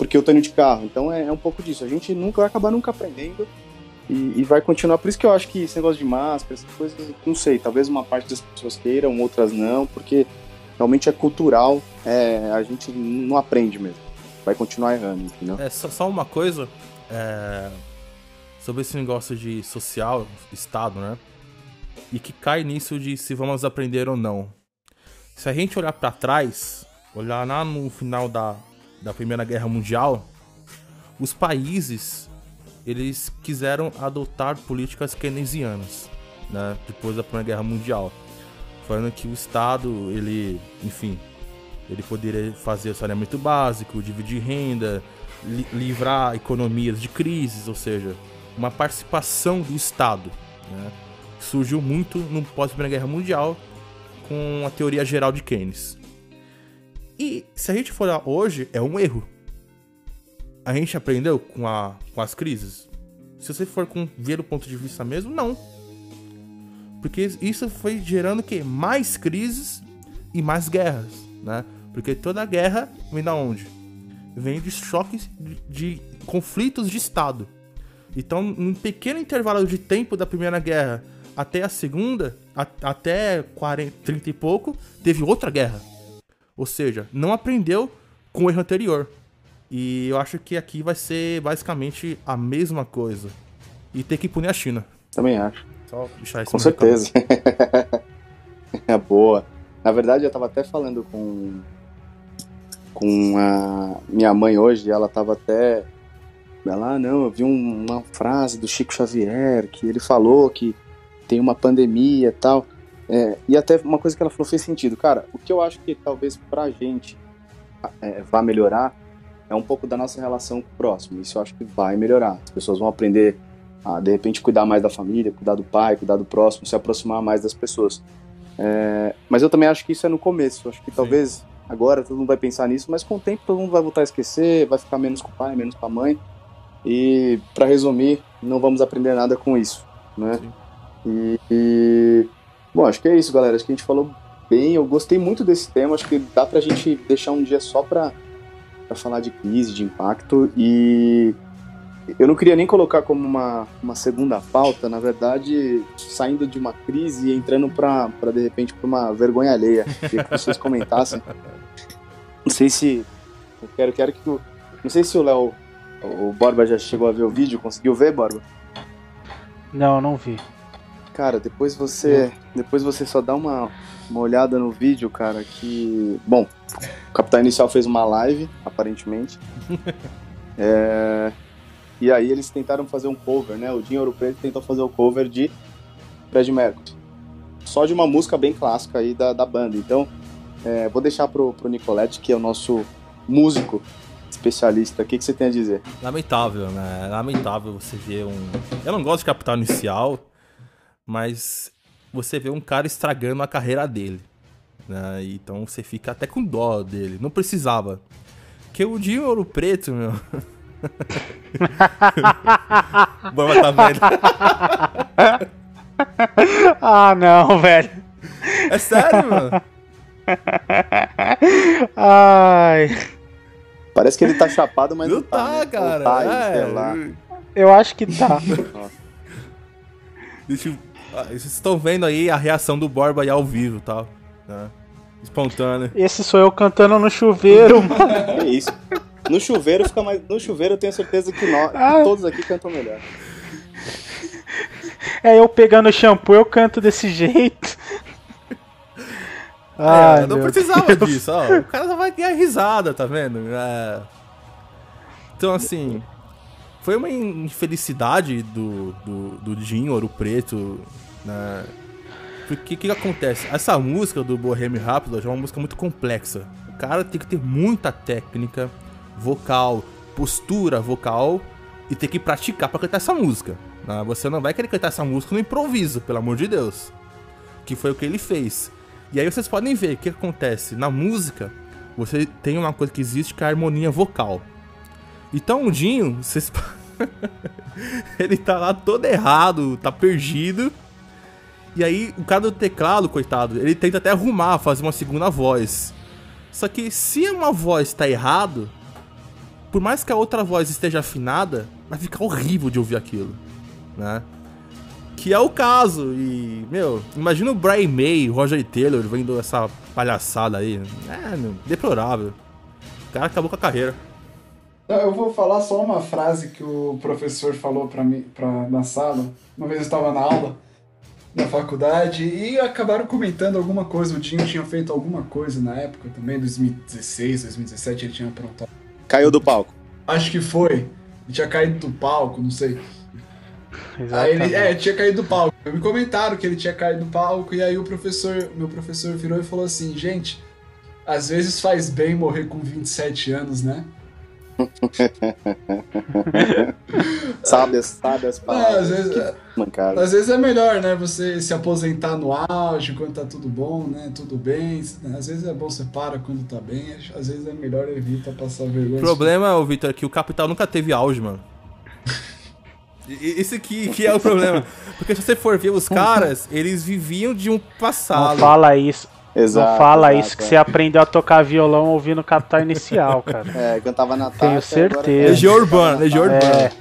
Speaker 1: porque eu tô indo de carro. Então é, é um pouco disso. A gente nunca vai acabar nunca aprendendo e, e, vai continuar. Por isso que eu acho que esse negócio de máscara, essas coisas, não sei, talvez uma parte das pessoas queiram, outras não, porque realmente é cultural, é, a gente não aprende mesmo. Vai continuar errando, entendeu?
Speaker 4: É, só, só uma coisa é, sobre esse negócio de social, Estado, né? E que cai nisso de se vamos aprender ou não. Se a gente olhar para trás, olhar lá no final da, da Primeira Guerra Mundial, os países eles quiseram adotar políticas keynesianas, né, depois da Primeira Guerra Mundial, falando que o Estado, ele, enfim, ele poderia fazer o saneamento básico, dividir renda, li livrar economias de crises, ou seja, uma participação do Estado, né, surgiu muito no pós-Primeira Guerra Mundial com a teoria geral de Keynes. E se a gente for olhar hoje, é um erro. A gente aprendeu com, a, com as crises? Se você for com, ver o ponto de vista mesmo, não. Porque isso foi gerando que mais crises e mais guerras, né? Porque toda guerra vem da onde? Vem de choques de, de conflitos de Estado. Então, num pequeno intervalo de tempo da Primeira Guerra até a Segunda, a, até 40, 30 e pouco, teve outra guerra. Ou seja, não aprendeu com o erro anterior. E eu acho que aqui vai ser basicamente a mesma coisa. E ter que punir a China.
Speaker 1: Também acho.
Speaker 4: Só deixar isso
Speaker 1: Com certeza. é boa. Na verdade, eu tava até falando com com a minha mãe hoje, ela tava até ela, ah, não, eu vi um- uma frase do Chico Xavier que ele falou que tem uma pandemia e tal. É, e até uma coisa que ela falou fez sentido. Cara, o que eu acho que talvez pra gente é, vá melhorar é um pouco da nossa relação com o próximo. Isso eu acho que vai melhorar. As pessoas vão aprender a, de repente, cuidar mais da família, cuidar do pai, cuidar do próximo, se aproximar mais das pessoas. É, mas eu também acho que isso é no começo. Eu acho que talvez agora todo mundo vai pensar nisso, mas com o tempo todo mundo vai voltar a esquecer, vai ficar menos com o pai, menos com a mãe. E, pra resumir, não vamos aprender nada com isso, né?
Speaker 4: Sim.
Speaker 1: E, e- bom, acho que é isso, galera. Acho que a gente falou bem. Eu gostei muito desse tema. Acho que dá pra gente deixar um dia só pra, pra falar de crise, de impacto. E eu não queria nem colocar como uma, uma segunda pauta, na verdade, saindo de uma crise e entrando pra, pra de repente, pra uma vergonha alheia. Queria que vocês comentassem. Não sei se. Eu quero, quero que. o- Não sei se o Léo. O Borba já chegou a ver o vídeo, conseguiu ver, Borba?
Speaker 2: Não, não vi.
Speaker 1: Cara, depois você, depois você só dá uma, uma olhada no vídeo, cara, que, bom, o Capitão Inicial fez uma live, aparentemente. É, e aí eles tentaram fazer um cover, né? O Dinho Ouro Preto tentou fazer o cover de Fred Mercury. Só de uma música bem clássica aí da, da banda. Então, é, vou deixar pro, pro Nicolette, que é o nosso músico especialista. O que, que você tem a dizer?
Speaker 4: Lamentável, né? Lamentável você ver um. Eu não gosto de capital inicial, mas você vê um cara estragando a carreira dele. Né? Então você fica até com dó dele. Não precisava. Porque o Dinho Ouro Preto, meu. Bamba tá vendo.
Speaker 2: Ah, não, velho.
Speaker 4: É sério, mano.
Speaker 2: Ai.
Speaker 1: Parece que ele tá chapado, mas
Speaker 4: Não
Speaker 1: não, tá,
Speaker 4: tá,
Speaker 1: né?
Speaker 4: Cara.
Speaker 1: tá,
Speaker 4: É,
Speaker 1: sei lá.
Speaker 2: Eu acho que tá.
Speaker 4: Deixa eu... ah, Vocês estão vendo aí a reação do Borba aí ao vivo e tal. Né? Espontâneo.
Speaker 2: Esse sou eu cantando no chuveiro, mano.
Speaker 1: Que isso. No chuveiro fica mais. No chuveiro eu tenho certeza que nós,
Speaker 2: Ah.
Speaker 1: todos aqui cantam melhor.
Speaker 2: É eu pegando shampoo, eu canto desse jeito.
Speaker 4: É,
Speaker 2: Ai,
Speaker 4: não precisava
Speaker 2: Deus.
Speaker 4: disso, ó. O cara só vai ganhar risada, tá vendo? É. Então, assim. Foi uma infelicidade do, do, do Dinho Ouro Preto, né? O que, que acontece? Essa música do Bohemian Rhapsody é uma música muito complexa. O cara tem que ter muita técnica vocal, postura vocal e ter que praticar pra cantar essa música. né? Você não vai querer cantar essa música no improviso, pelo amor de Deus. Que foi o que ele fez. E aí vocês podem ver o que acontece. Na música, você tem uma coisa que existe que é a harmonia vocal. Então o Dinho, vocês. ele tá lá todo errado, tá perdido. E aí o cara do teclado, coitado, ele tenta até arrumar, fazer uma segunda voz. Só que se uma voz tá errado, por mais que a outra voz esteja afinada, vai ficar horrível de ouvir aquilo, né? Que é o caso. E, meu, imagina o Brian May, o Roger Taylor vendo essa palhaçada aí. É, meu, deplorável. O cara acabou com a carreira.
Speaker 3: Eu vou falar só uma frase que o professor falou para mim pra, na sala. Uma vez eu estava na aula na faculdade e acabaram comentando alguma coisa. O Dinho tinha feito alguma coisa na época também, 2016, 2017, ele tinha aprontado.
Speaker 1: Caiu do palco.
Speaker 3: Acho que foi. Ele tinha caído do palco, não sei. Aí ele, é, tinha caído do palco. Me comentaram que ele tinha caído do palco, e aí o professor, meu professor virou e falou assim, gente, às vezes faz bem morrer com 27 anos, né?
Speaker 1: Sabe, sabe as
Speaker 3: Ah,
Speaker 1: palavras.
Speaker 3: às, vezes,
Speaker 1: que mancada.
Speaker 3: às vezes é melhor, né? Você se aposentar no auge, quando tá tudo bom, né? Tudo bem. Às vezes é bom você para quando tá bem, às vezes é melhor evita passar vergonha.
Speaker 4: O problema, ô, Victor, é que o Capital nunca teve auge, mano. Isso que, que é o problema. Porque se você for ver os caras, eles viviam de um
Speaker 2: Não
Speaker 4: passado.
Speaker 2: fala isso.
Speaker 1: Exato.
Speaker 2: Não fala
Speaker 1: exato,
Speaker 2: isso que
Speaker 1: é.
Speaker 2: você aprendeu a tocar violão ouvindo Capital Inicial, cara.
Speaker 1: É, cantava na
Speaker 2: Tenho certeza.
Speaker 4: Legião Urbana, Legião Urbana.
Speaker 2: É.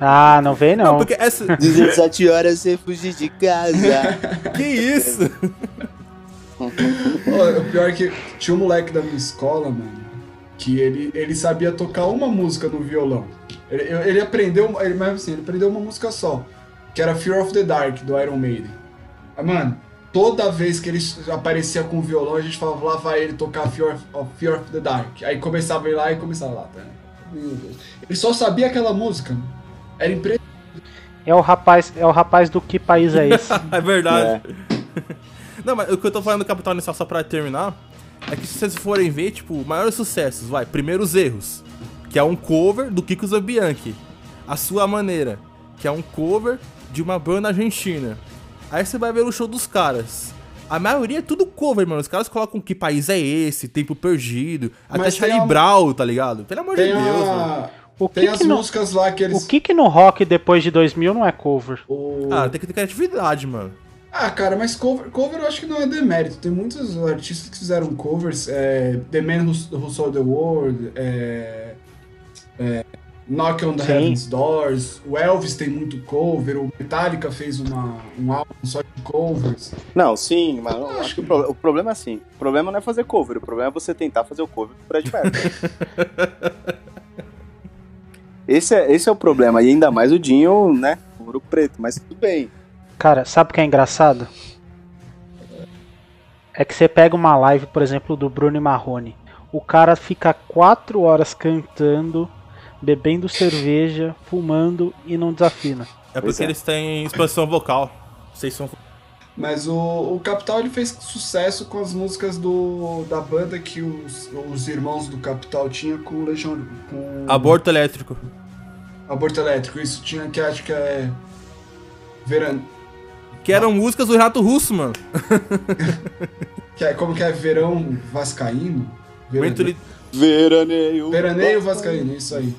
Speaker 2: Ah, não vem
Speaker 4: Não,
Speaker 2: não.
Speaker 4: porque essa.
Speaker 1: 17 horas você fugir de casa.
Speaker 4: Que isso?
Speaker 3: O pior é que tinha um moleque da minha escola, mano, que ele, ele sabia tocar uma música no violão. Ele, ele aprendeu, ele, mas assim, ele aprendeu uma música só, que era Fear of the Dark, do Iron Maiden. Mas, mano, toda vez que ele aparecia com o violão, a gente falava, lá vai ele tocar Fear of, Fear of the Dark. Aí começava ele lá e começava lá, tá? Meu Deus. Ele só sabia aquela música. Era impressionante.
Speaker 2: É o rapaz, é o rapaz do que país é esse?
Speaker 4: É verdade. Não, mas o que eu tô falando do Capital Inicial só pra terminar é que se vocês forem ver, tipo, maiores sucessos, vai, primeiros erros, que é um cover do Kiko Zambianchi. A Sua Maneira, que é um cover de uma banda argentina. Aí você vai ver o show dos caras. A maioria é tudo cover, mano. Os caras colocam que país é esse, Tempo Perdido, até Charlie
Speaker 3: a-
Speaker 4: Brown, tá ligado? Pelo amor de
Speaker 3: Tem,
Speaker 4: Deus, mano.
Speaker 3: a,
Speaker 2: O
Speaker 3: tem
Speaker 2: que
Speaker 3: as
Speaker 2: que, no,
Speaker 3: músicas lá que eles.
Speaker 2: o que que no rock depois de 2000 não é cover?
Speaker 3: o-
Speaker 4: Ah, tem que ter criatividade, mano.
Speaker 3: Ah, cara, mas cover, cover eu acho que não é demérito. Tem muitos artistas que fizeram covers. É, the Man Who, Who Sold the World, é, é, Knock on the
Speaker 2: Sim.
Speaker 3: Heaven's Doors. O Elvis tem muito cover. O Metallica fez uma, um álbum só de covers.
Speaker 1: Não, sim, mas eu acho que o, pro- o problema é assim. O problema não é fazer cover, o problema é você tentar fazer o cover do Fred Mercury. esse, é, esse é o problema, e ainda mais o Dinho, né? Ouro preto, mas tudo bem.
Speaker 2: Cara, sabe o que é engraçado? É que você pega uma live, por exemplo, do Bruno e Marrone. O cara fica quatro horas cantando, bebendo cerveja, fumando e não desafina.
Speaker 4: É porque
Speaker 1: é.
Speaker 4: eles têm expansão vocal. Vocês são.
Speaker 3: Mas o, o Capital ele fez sucesso com as músicas do, da banda que os, os irmãos do Capital tinham com Legião. Com
Speaker 4: Aborto elétrico.
Speaker 3: Aborto Elétrico. Isso tinha que acho que é. Veran...
Speaker 4: Que eram músicas do Renato Russo, mano.
Speaker 3: Que é, como que é? Verão Vascaíno? Verão-
Speaker 1: Veraneio.
Speaker 3: Veraneio Vascaíno, isso aí.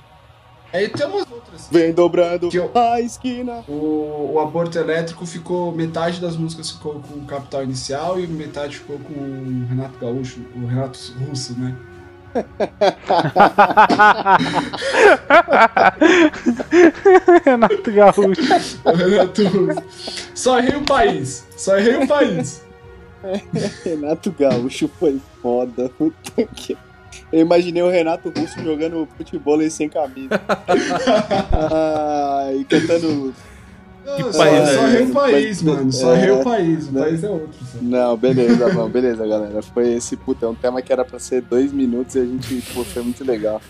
Speaker 3: Aí tem umas outras.
Speaker 1: Vem dobrando
Speaker 3: Que eu-
Speaker 1: a esquina.
Speaker 3: O, o Aborto Elétrico ficou. Metade das músicas ficou com o Capital Inicial e metade ficou com o Renato Gaúcho, o Renato Russo, né?
Speaker 2: Renato Gaúcho.
Speaker 3: O Renato Russo. Só errei o país. Só errei o país.
Speaker 1: Renato Gaúcho foi foda. Puta que- Eu imaginei o Renato Russo jogando futebol aí sem camisa. ah, e cantando.
Speaker 3: Não, só,
Speaker 4: país é
Speaker 3: só errei
Speaker 1: esse?
Speaker 3: o país,
Speaker 1: Mas-
Speaker 3: mano. Só
Speaker 1: é,
Speaker 3: errei o país. O
Speaker 1: né?
Speaker 3: país é outro. só.
Speaker 1: Não, beleza, mano, beleza, galera. Foi esse, puta, é um tema que era pra ser dois minutos e a gente, pô, foi muito legal.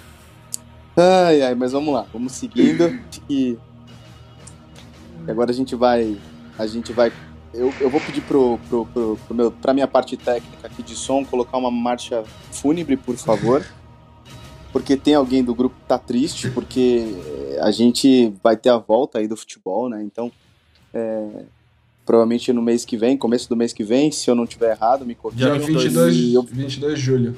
Speaker 1: Ai, ai, mas vamos lá, vamos seguindo. E agora a gente vai. A gente vai. Eu, eu vou pedir pro, pro, pro, pro meu, pra minha parte técnica aqui de som colocar uma marcha fúnebre, por favor. Porque tem alguém do grupo que tá triste, porque eh, a gente vai ter a volta aí do futebol, né? Então, é, provavelmente no mês que vem, começo do mês que vem, se eu não tiver errado, me corrija.
Speaker 3: Dia
Speaker 4: Dia
Speaker 3: 22,
Speaker 1: E eu-
Speaker 3: 22 de julho.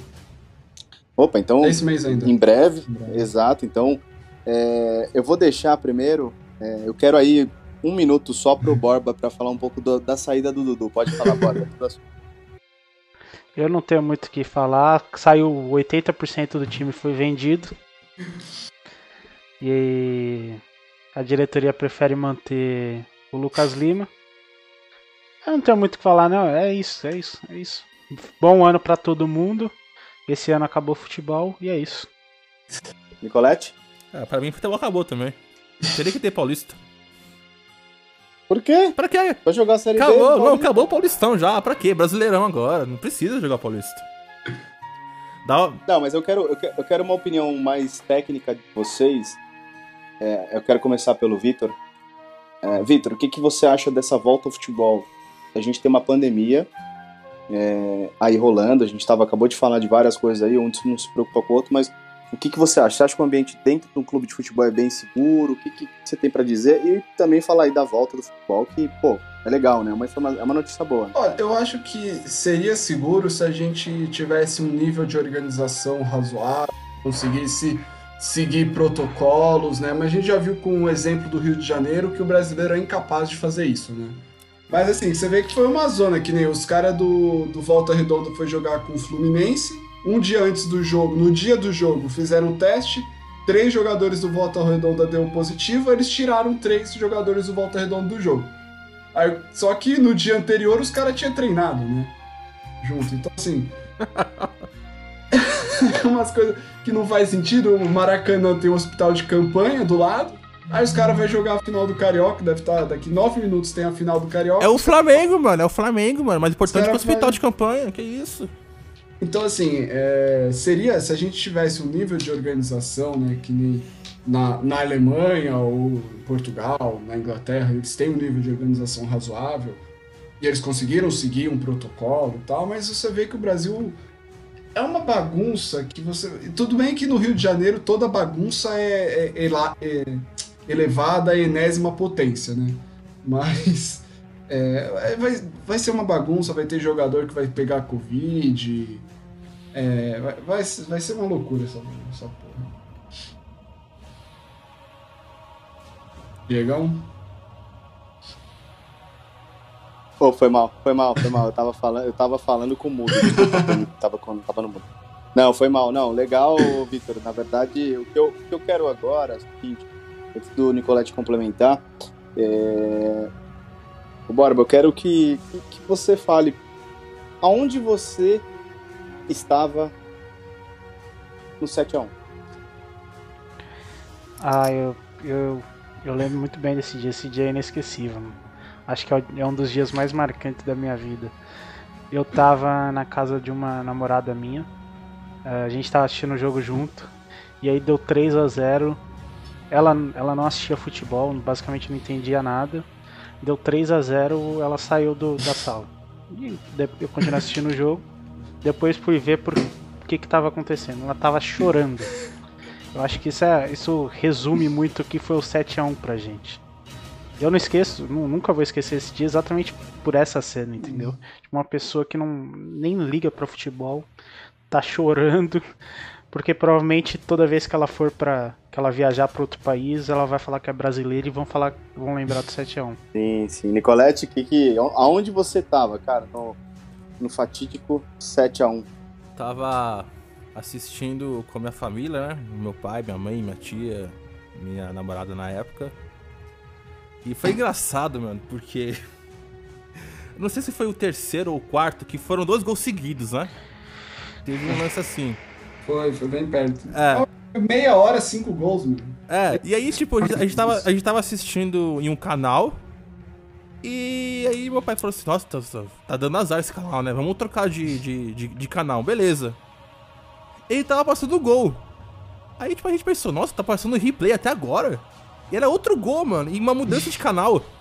Speaker 1: Opa, então
Speaker 3: É esse mês ainda.
Speaker 1: em breve,
Speaker 3: Em breve.
Speaker 1: exato. Então, é, eu vou deixar primeiro. é, eu quero aí um minuto só pro Borba para falar um pouco do- da saída do Dudu. Pode falar, Borba.
Speaker 2: Eu não tenho muito o que falar. Saiu 80% do time foi vendido. E a diretoria prefere manter o Lucas Lima. Eu não tenho muito o que falar, não. É isso, é isso, é isso. Bom ano pra todo mundo. Esse ano acabou o futebol e é isso.
Speaker 1: Nicolete?
Speaker 4: Ah, pra mim, futebol acabou também. Teria que ter Paulista.
Speaker 1: Por quê?
Speaker 4: Pra quê?
Speaker 1: Vai jogar a Série B?
Speaker 4: Acabou, não, acabou o Paulistão já. Pra quê? Brasileirão agora. Não precisa jogar Paulista. Dá,
Speaker 1: Não, mas eu quero, eu quero, eu quero uma opinião mais técnica de vocês. É, eu quero começar pelo Vitor. É, Vitor, o que, que você acha dessa volta ao futebol? A gente tem uma pandemia é, aí rolando, a gente tava, acabou de falar de várias coisas aí, um não se preocupa com o outro, mas o que, que você acha? Você acha que o ambiente dentro de um clube de futebol é bem seguro? O que, que você tem pra dizer? E também falar aí da volta do futebol, que, pô, é legal, né? Uma informa- É uma notícia boa. né?
Speaker 3: Olha, eu acho que seria seguro se a gente tivesse um nível de organização razoável, conseguisse seguir protocolos, né? Mas a gente já viu com o exemplo do Rio de Janeiro que o brasileiro é incapaz de fazer isso, né? Mas assim, você vê que foi uma zona, que nem os caras do, do Volta Redonda foi jogar com o Fluminense. Um dia antes do jogo, no dia do jogo, fizeram um teste. Três jogadores do Volta Redonda deu positivo, eles tiraram três jogadores do Volta Redonda do jogo. Aí, só que no dia anterior os caras tinham treinado, né? Junto. Então, assim. umas coisas que não faz sentido. O Maracanã tem um hospital de campanha do lado. Aí os caras vão jogar a final do Carioca, deve estar. Daqui nove minutos tem a final do Carioca.
Speaker 4: É o Flamengo, mano, é o Flamengo, mano. Mais importante que o hospital
Speaker 3: vai-
Speaker 4: de campanha, que isso?
Speaker 3: Então, assim, é, seria se a gente tivesse um nível de organização, né, que nem na, na Alemanha ou Portugal, na Inglaterra, eles têm um nível de organização razoável e eles conseguiram seguir um protocolo e tal, mas você vê que o Brasil é uma bagunça que você. Tudo bem que no Rio de Janeiro toda bagunça é, é- ela- é elevada à enésima potência, né? Mas. é, vai, vai ser uma bagunça, vai ter jogador que vai pegar Covid. É, vai, vai, ser- uma loucura essa, essa porra. Diegão?
Speaker 1: Pô, foi mal, foi mal, foi mal. Eu tava falando, eu tava falando com o mudo. Tava, com- tava no mudo. Não, foi mal, não. Legal, Vitor. Na verdade, o que, eu, o que eu quero agora é seguinte, antes do Nicolete complementar, é... Borba, eu quero que, que, que você fale aonde você estava no 7x1.
Speaker 2: Ah, eu, eu, eu lembro muito bem desse dia. Esse dia é inesquecível. Acho que é é um dos dias mais marcantes da minha vida. Eu tava na casa de uma namorada minha. eh, A gente tava assistindo o jogo junto. E aí deu 3 a 0 ela, ela não assistia futebol, basicamente não entendia nada. Deu 3 a 0 ela saiu do, da sala. E eu continuei assistindo o jogo. Depois fui ver por que que tava acontecendo. Ela tava chorando. Eu acho que isso, é, isso resume muito o que foi o 7x1 pra gente. Eu não esqueço, nu- nunca vou esquecer esse dia exatamente por essa cena, entendeu? Tipo, Uma pessoa que não nem liga pra futebol, tá chorando, porque provavelmente toda vez que ela for para que ela viajar pra outro país, ela vai falar que é brasileira e vão falar, vão lembrar do 7x1.
Speaker 1: Sim, sim. Nicolete, que, que, aonde você tava, cara, no, no fatídico 7x1?
Speaker 4: Tava assistindo com a minha família, né? Meu pai, minha mãe, minha tia, minha namorada na época. E foi engraçado, mano, porque. Não sei se foi o terceiro ou o quarto, que foram dois gols seguidos, né? Teve um lance assim.
Speaker 3: Foi, foi bem perto.
Speaker 4: É.
Speaker 3: Meia hora, cinco gols, mano.
Speaker 4: É, e aí, tipo, a a gente tava, a gente tava assistindo em um canal. E aí meu pai falou assim, nossa, tá, tá- tá dando azar esse canal, né? Vamos trocar de, de, de, de canal, beleza. Ele tava passando o gol. Aí, tipo, a gente pensou, nossa, tá passando replay até agora. E era outro gol, mano, e uma mudança de canal.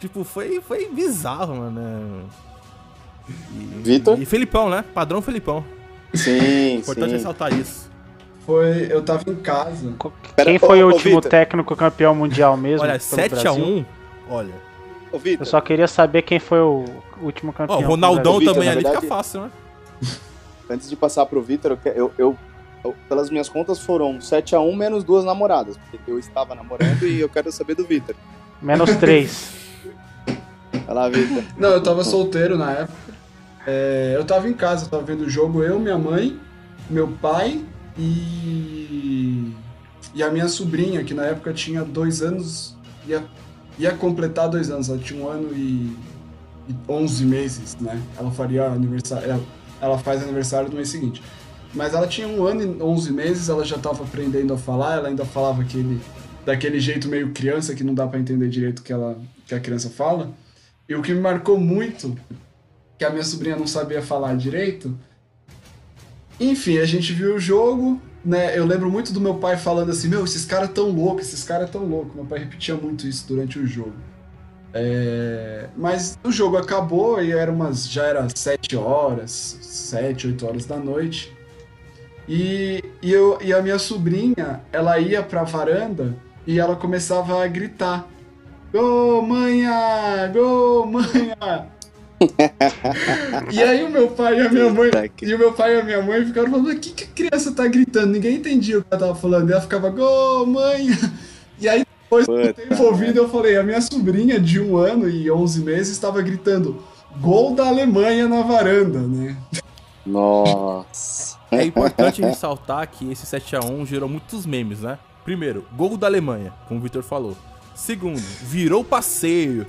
Speaker 4: Tipo, foi, foi bizarro, mano. né? E-
Speaker 1: Vitor?
Speaker 4: E Felipão, né? Padrão Felipão.
Speaker 1: Sim,
Speaker 4: Importante
Speaker 1: sim.
Speaker 4: ressaltar isso.
Speaker 3: Foi, eu tava em casa.
Speaker 1: Pera-
Speaker 2: Quem foi
Speaker 1: ô,
Speaker 2: o
Speaker 1: ô,
Speaker 2: último técnico campeão mundial mesmo?
Speaker 4: Olha,
Speaker 2: pelo
Speaker 4: 7x1,
Speaker 2: Brasil?
Speaker 4: olha.
Speaker 1: Ô,
Speaker 2: Eu só queria saber quem foi o último campeão.
Speaker 4: Ó, o
Speaker 2: pro
Speaker 4: Ronaldão.
Speaker 1: Vitor,
Speaker 4: também ali
Speaker 1: verdade-
Speaker 4: fica fácil, né?
Speaker 1: antes de passar pro Vitor, eu, eu, eu- eu- pelas minhas contas foram 7x1 menos duas namoradas, porque eu estava namorando e eu quero saber do Vitor.
Speaker 2: Menos 3.
Speaker 1: Vai lá, Vitor.
Speaker 3: Não, eu tava solteiro na época. É, eu tava em casa, eu tava vendo o jogo, eu, minha mãe, meu pai e. E a minha sobrinha, que na época tinha dois anos, ia, ia completar dois anos, ela tinha um ano e, e 11 meses, né? Ela faria aniversário. Ela, ela faz aniversário no mês seguinte. Mas ela tinha um ano e 11 meses, ela já tava aprendendo a falar, ela ainda falava aquele, daquele jeito meio criança que não dá pra entender direito o que, que a criança fala. E o que me marcou muito, que a minha sobrinha não sabia falar direito. Enfim, a gente viu o jogo, né? Eu lembro muito do meu pai falando assim: Meu, esses caras tão loucos, esses caras tão loucos. Meu pai repetia muito isso durante o jogo. É, Mas o jogo acabou e era umas, já era 7 horas, 7, 8 horas da noite. E, e, eu, e a minha sobrinha, ela ia pra varanda e ela começava a gritar. Gol, manha! Gol, manha! e aí o meu pai e a minha mãe.
Speaker 1: Puta
Speaker 3: E o meu pai e a minha mãe ficaram falando: o que, que a criança tá gritando? Ninguém entendia o que ela tava falando. E ela ficava, gol, manha! E aí Depois de eu ter envolvido, eu falei, a minha sobrinha de um ano e 11 meses estava gritando gol da Alemanha na varanda, né?
Speaker 1: Nossa.
Speaker 4: É importante ressaltar que esse 7x1 gerou muitos memes, né? Primeiro, gol da Alemanha, como o Vitor falou. Segundo, virou passeio.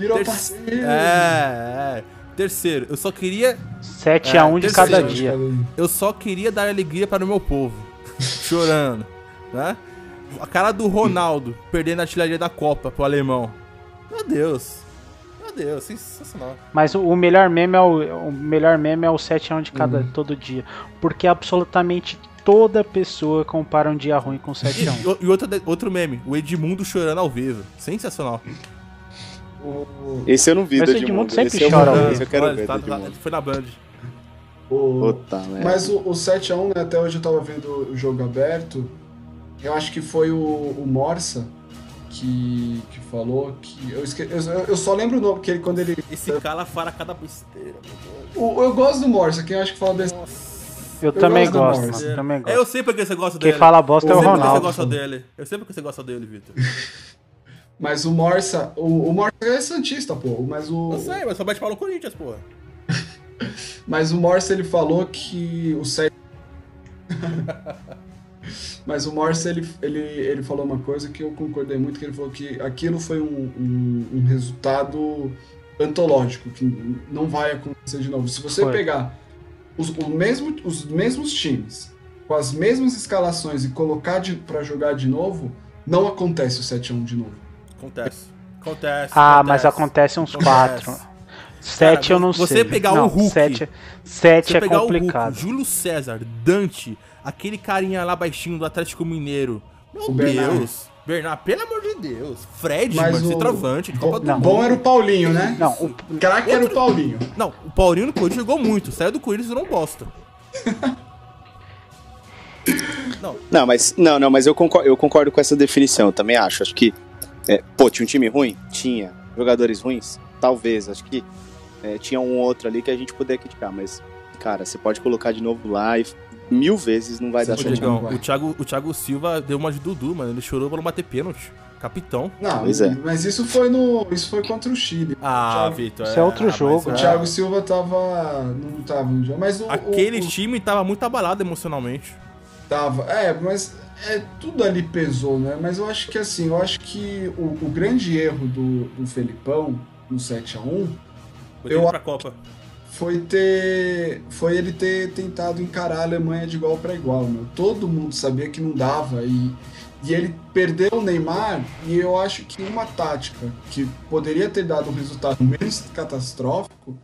Speaker 3: Virou
Speaker 4: Ter-
Speaker 3: passeio.
Speaker 4: É, é. Terceiro, eu só queria
Speaker 2: 7
Speaker 4: É,
Speaker 2: a 1 de
Speaker 4: terceiro,
Speaker 2: cada dia.
Speaker 4: eu só queria dar alegria para o meu povo. Chorando, né? A cara do Ronaldo perdendo a artilharia da Copa pro alemão. Meu Deus. Meu Deus, sensacional.
Speaker 2: Mas o, melhor meme é o, o melhor meme é o 7 a 1 de cada todo dia, porque absolutamente toda pessoa compara um dia ruim com 7 a 1.
Speaker 4: E, e outro, outro meme, o Edmundo chorando ao vivo. Sensacional.
Speaker 3: O,
Speaker 1: Esse eu não vi
Speaker 2: Mas o Edmundo sempre
Speaker 1: Esse eu
Speaker 2: chora?
Speaker 1: Esse eu quero ver
Speaker 4: tá- tá- foi na Band.
Speaker 3: o,
Speaker 1: Puta.
Speaker 3: Mas o, o 7x1, né, até hoje eu tava vendo o jogo aberto. Eu acho que foi o, o Morsa que, que falou que. Eu, esque, eu, eu só lembro o nome, que ele, quando ele.
Speaker 4: Esse cara fala cada besteira.
Speaker 3: O, eu gosto do Morsa, quem eu acho que fala besteira.
Speaker 2: Eu, também
Speaker 3: gosto
Speaker 2: gosto, mano, também
Speaker 4: É,
Speaker 2: gosto.
Speaker 4: eu sei porque você gosta
Speaker 2: Quem
Speaker 4: dele.
Speaker 2: fala bosta é
Speaker 4: eu
Speaker 2: o
Speaker 4: sei porque você
Speaker 2: Ronaldo.
Speaker 4: gosta dele. Eu sei porque você gosta dele, Vitor.
Speaker 3: Mas o Morsa. O, o Morsa é Santista, pô. Mas o.
Speaker 4: Eu sei, mas só bate pau no Corinthians, porra.
Speaker 3: Mas o Morse ele falou que o 7. Mas o Morse ele, ele, ele falou uma coisa que eu concordei muito, que ele falou que aquilo foi um, um, um resultado antológico, que não vai acontecer de novo. Se você
Speaker 2: Foi.
Speaker 3: pegar os, o mesmo, os mesmos times, com as mesmas escalações e colocar pra jogar de novo, não acontece o 7x1 de novo.
Speaker 4: Acontece. Acontece.
Speaker 2: Ah, mas acontece uns
Speaker 4: Acontece.
Speaker 2: 4. 7
Speaker 4: Cara,
Speaker 2: eu não
Speaker 4: você
Speaker 2: sei.
Speaker 4: pegar
Speaker 2: não,
Speaker 4: o Hulk,
Speaker 2: 7,
Speaker 4: Se
Speaker 2: 7 é
Speaker 4: pegar
Speaker 2: complicado.
Speaker 4: o Hulk, Júlio César, Dante, aquele carinha lá baixinho do Atlético Mineiro. Meu
Speaker 3: O Bernard.
Speaker 4: Deus. Bernard, pelo amor de Deus. Fred,
Speaker 3: Mas
Speaker 4: mano,
Speaker 3: o-
Speaker 4: centroavante do
Speaker 2: Não.
Speaker 3: bom era o Paulinho, né?
Speaker 2: Não, o-
Speaker 3: Craque era o Paulinho.
Speaker 4: Não, o Paulinho no Corinthians jogou muito. Saiu do Corinthians e não bosta.
Speaker 1: Não, mas não, não, mas eu concordo, eu concordo com essa definição, eu também acho. Acho que é, pô, tinha um time ruim? Tinha. Jogadores ruins? Talvez. Acho que é, tinha um ou outro ali que a gente poderia criticar, mas cara, você pode colocar de novo lá e mil vezes não vai
Speaker 3: Você
Speaker 1: dar certo.
Speaker 3: vai.
Speaker 4: o Thiago, o Thiago Silva deu uma de Dudu, mano. Ele chorou pra não bater pênalti. Capitão.
Speaker 3: Não,
Speaker 1: Pois é.
Speaker 3: mas isso foi no. Isso foi contra o Chile.
Speaker 4: Ah,
Speaker 3: Thiago-
Speaker 4: Vitor.
Speaker 2: Isso é outro
Speaker 4: mas
Speaker 2: jogo,
Speaker 3: O
Speaker 2: É.
Speaker 3: Thiago Silva tava. não tava no jogo. Mas o.
Speaker 4: Aquele
Speaker 3: o, o,
Speaker 4: time tava muito abalado emocionalmente.
Speaker 3: tava. É, mas é, tudo ali pesou, né? Mas eu acho que assim, eu acho que o, o grande erro do, do Felipão no 7x1
Speaker 4: Foi
Speaker 3: Eu-
Speaker 4: eu... pra Copa.
Speaker 3: foi ter. Foi ele ter tentado encarar a Alemanha de igual para igual, meu. Todo mundo sabia que não dava e. E ele perdeu o Neymar, e eu acho que uma tática que poderia ter dado um resultado menos catastrófico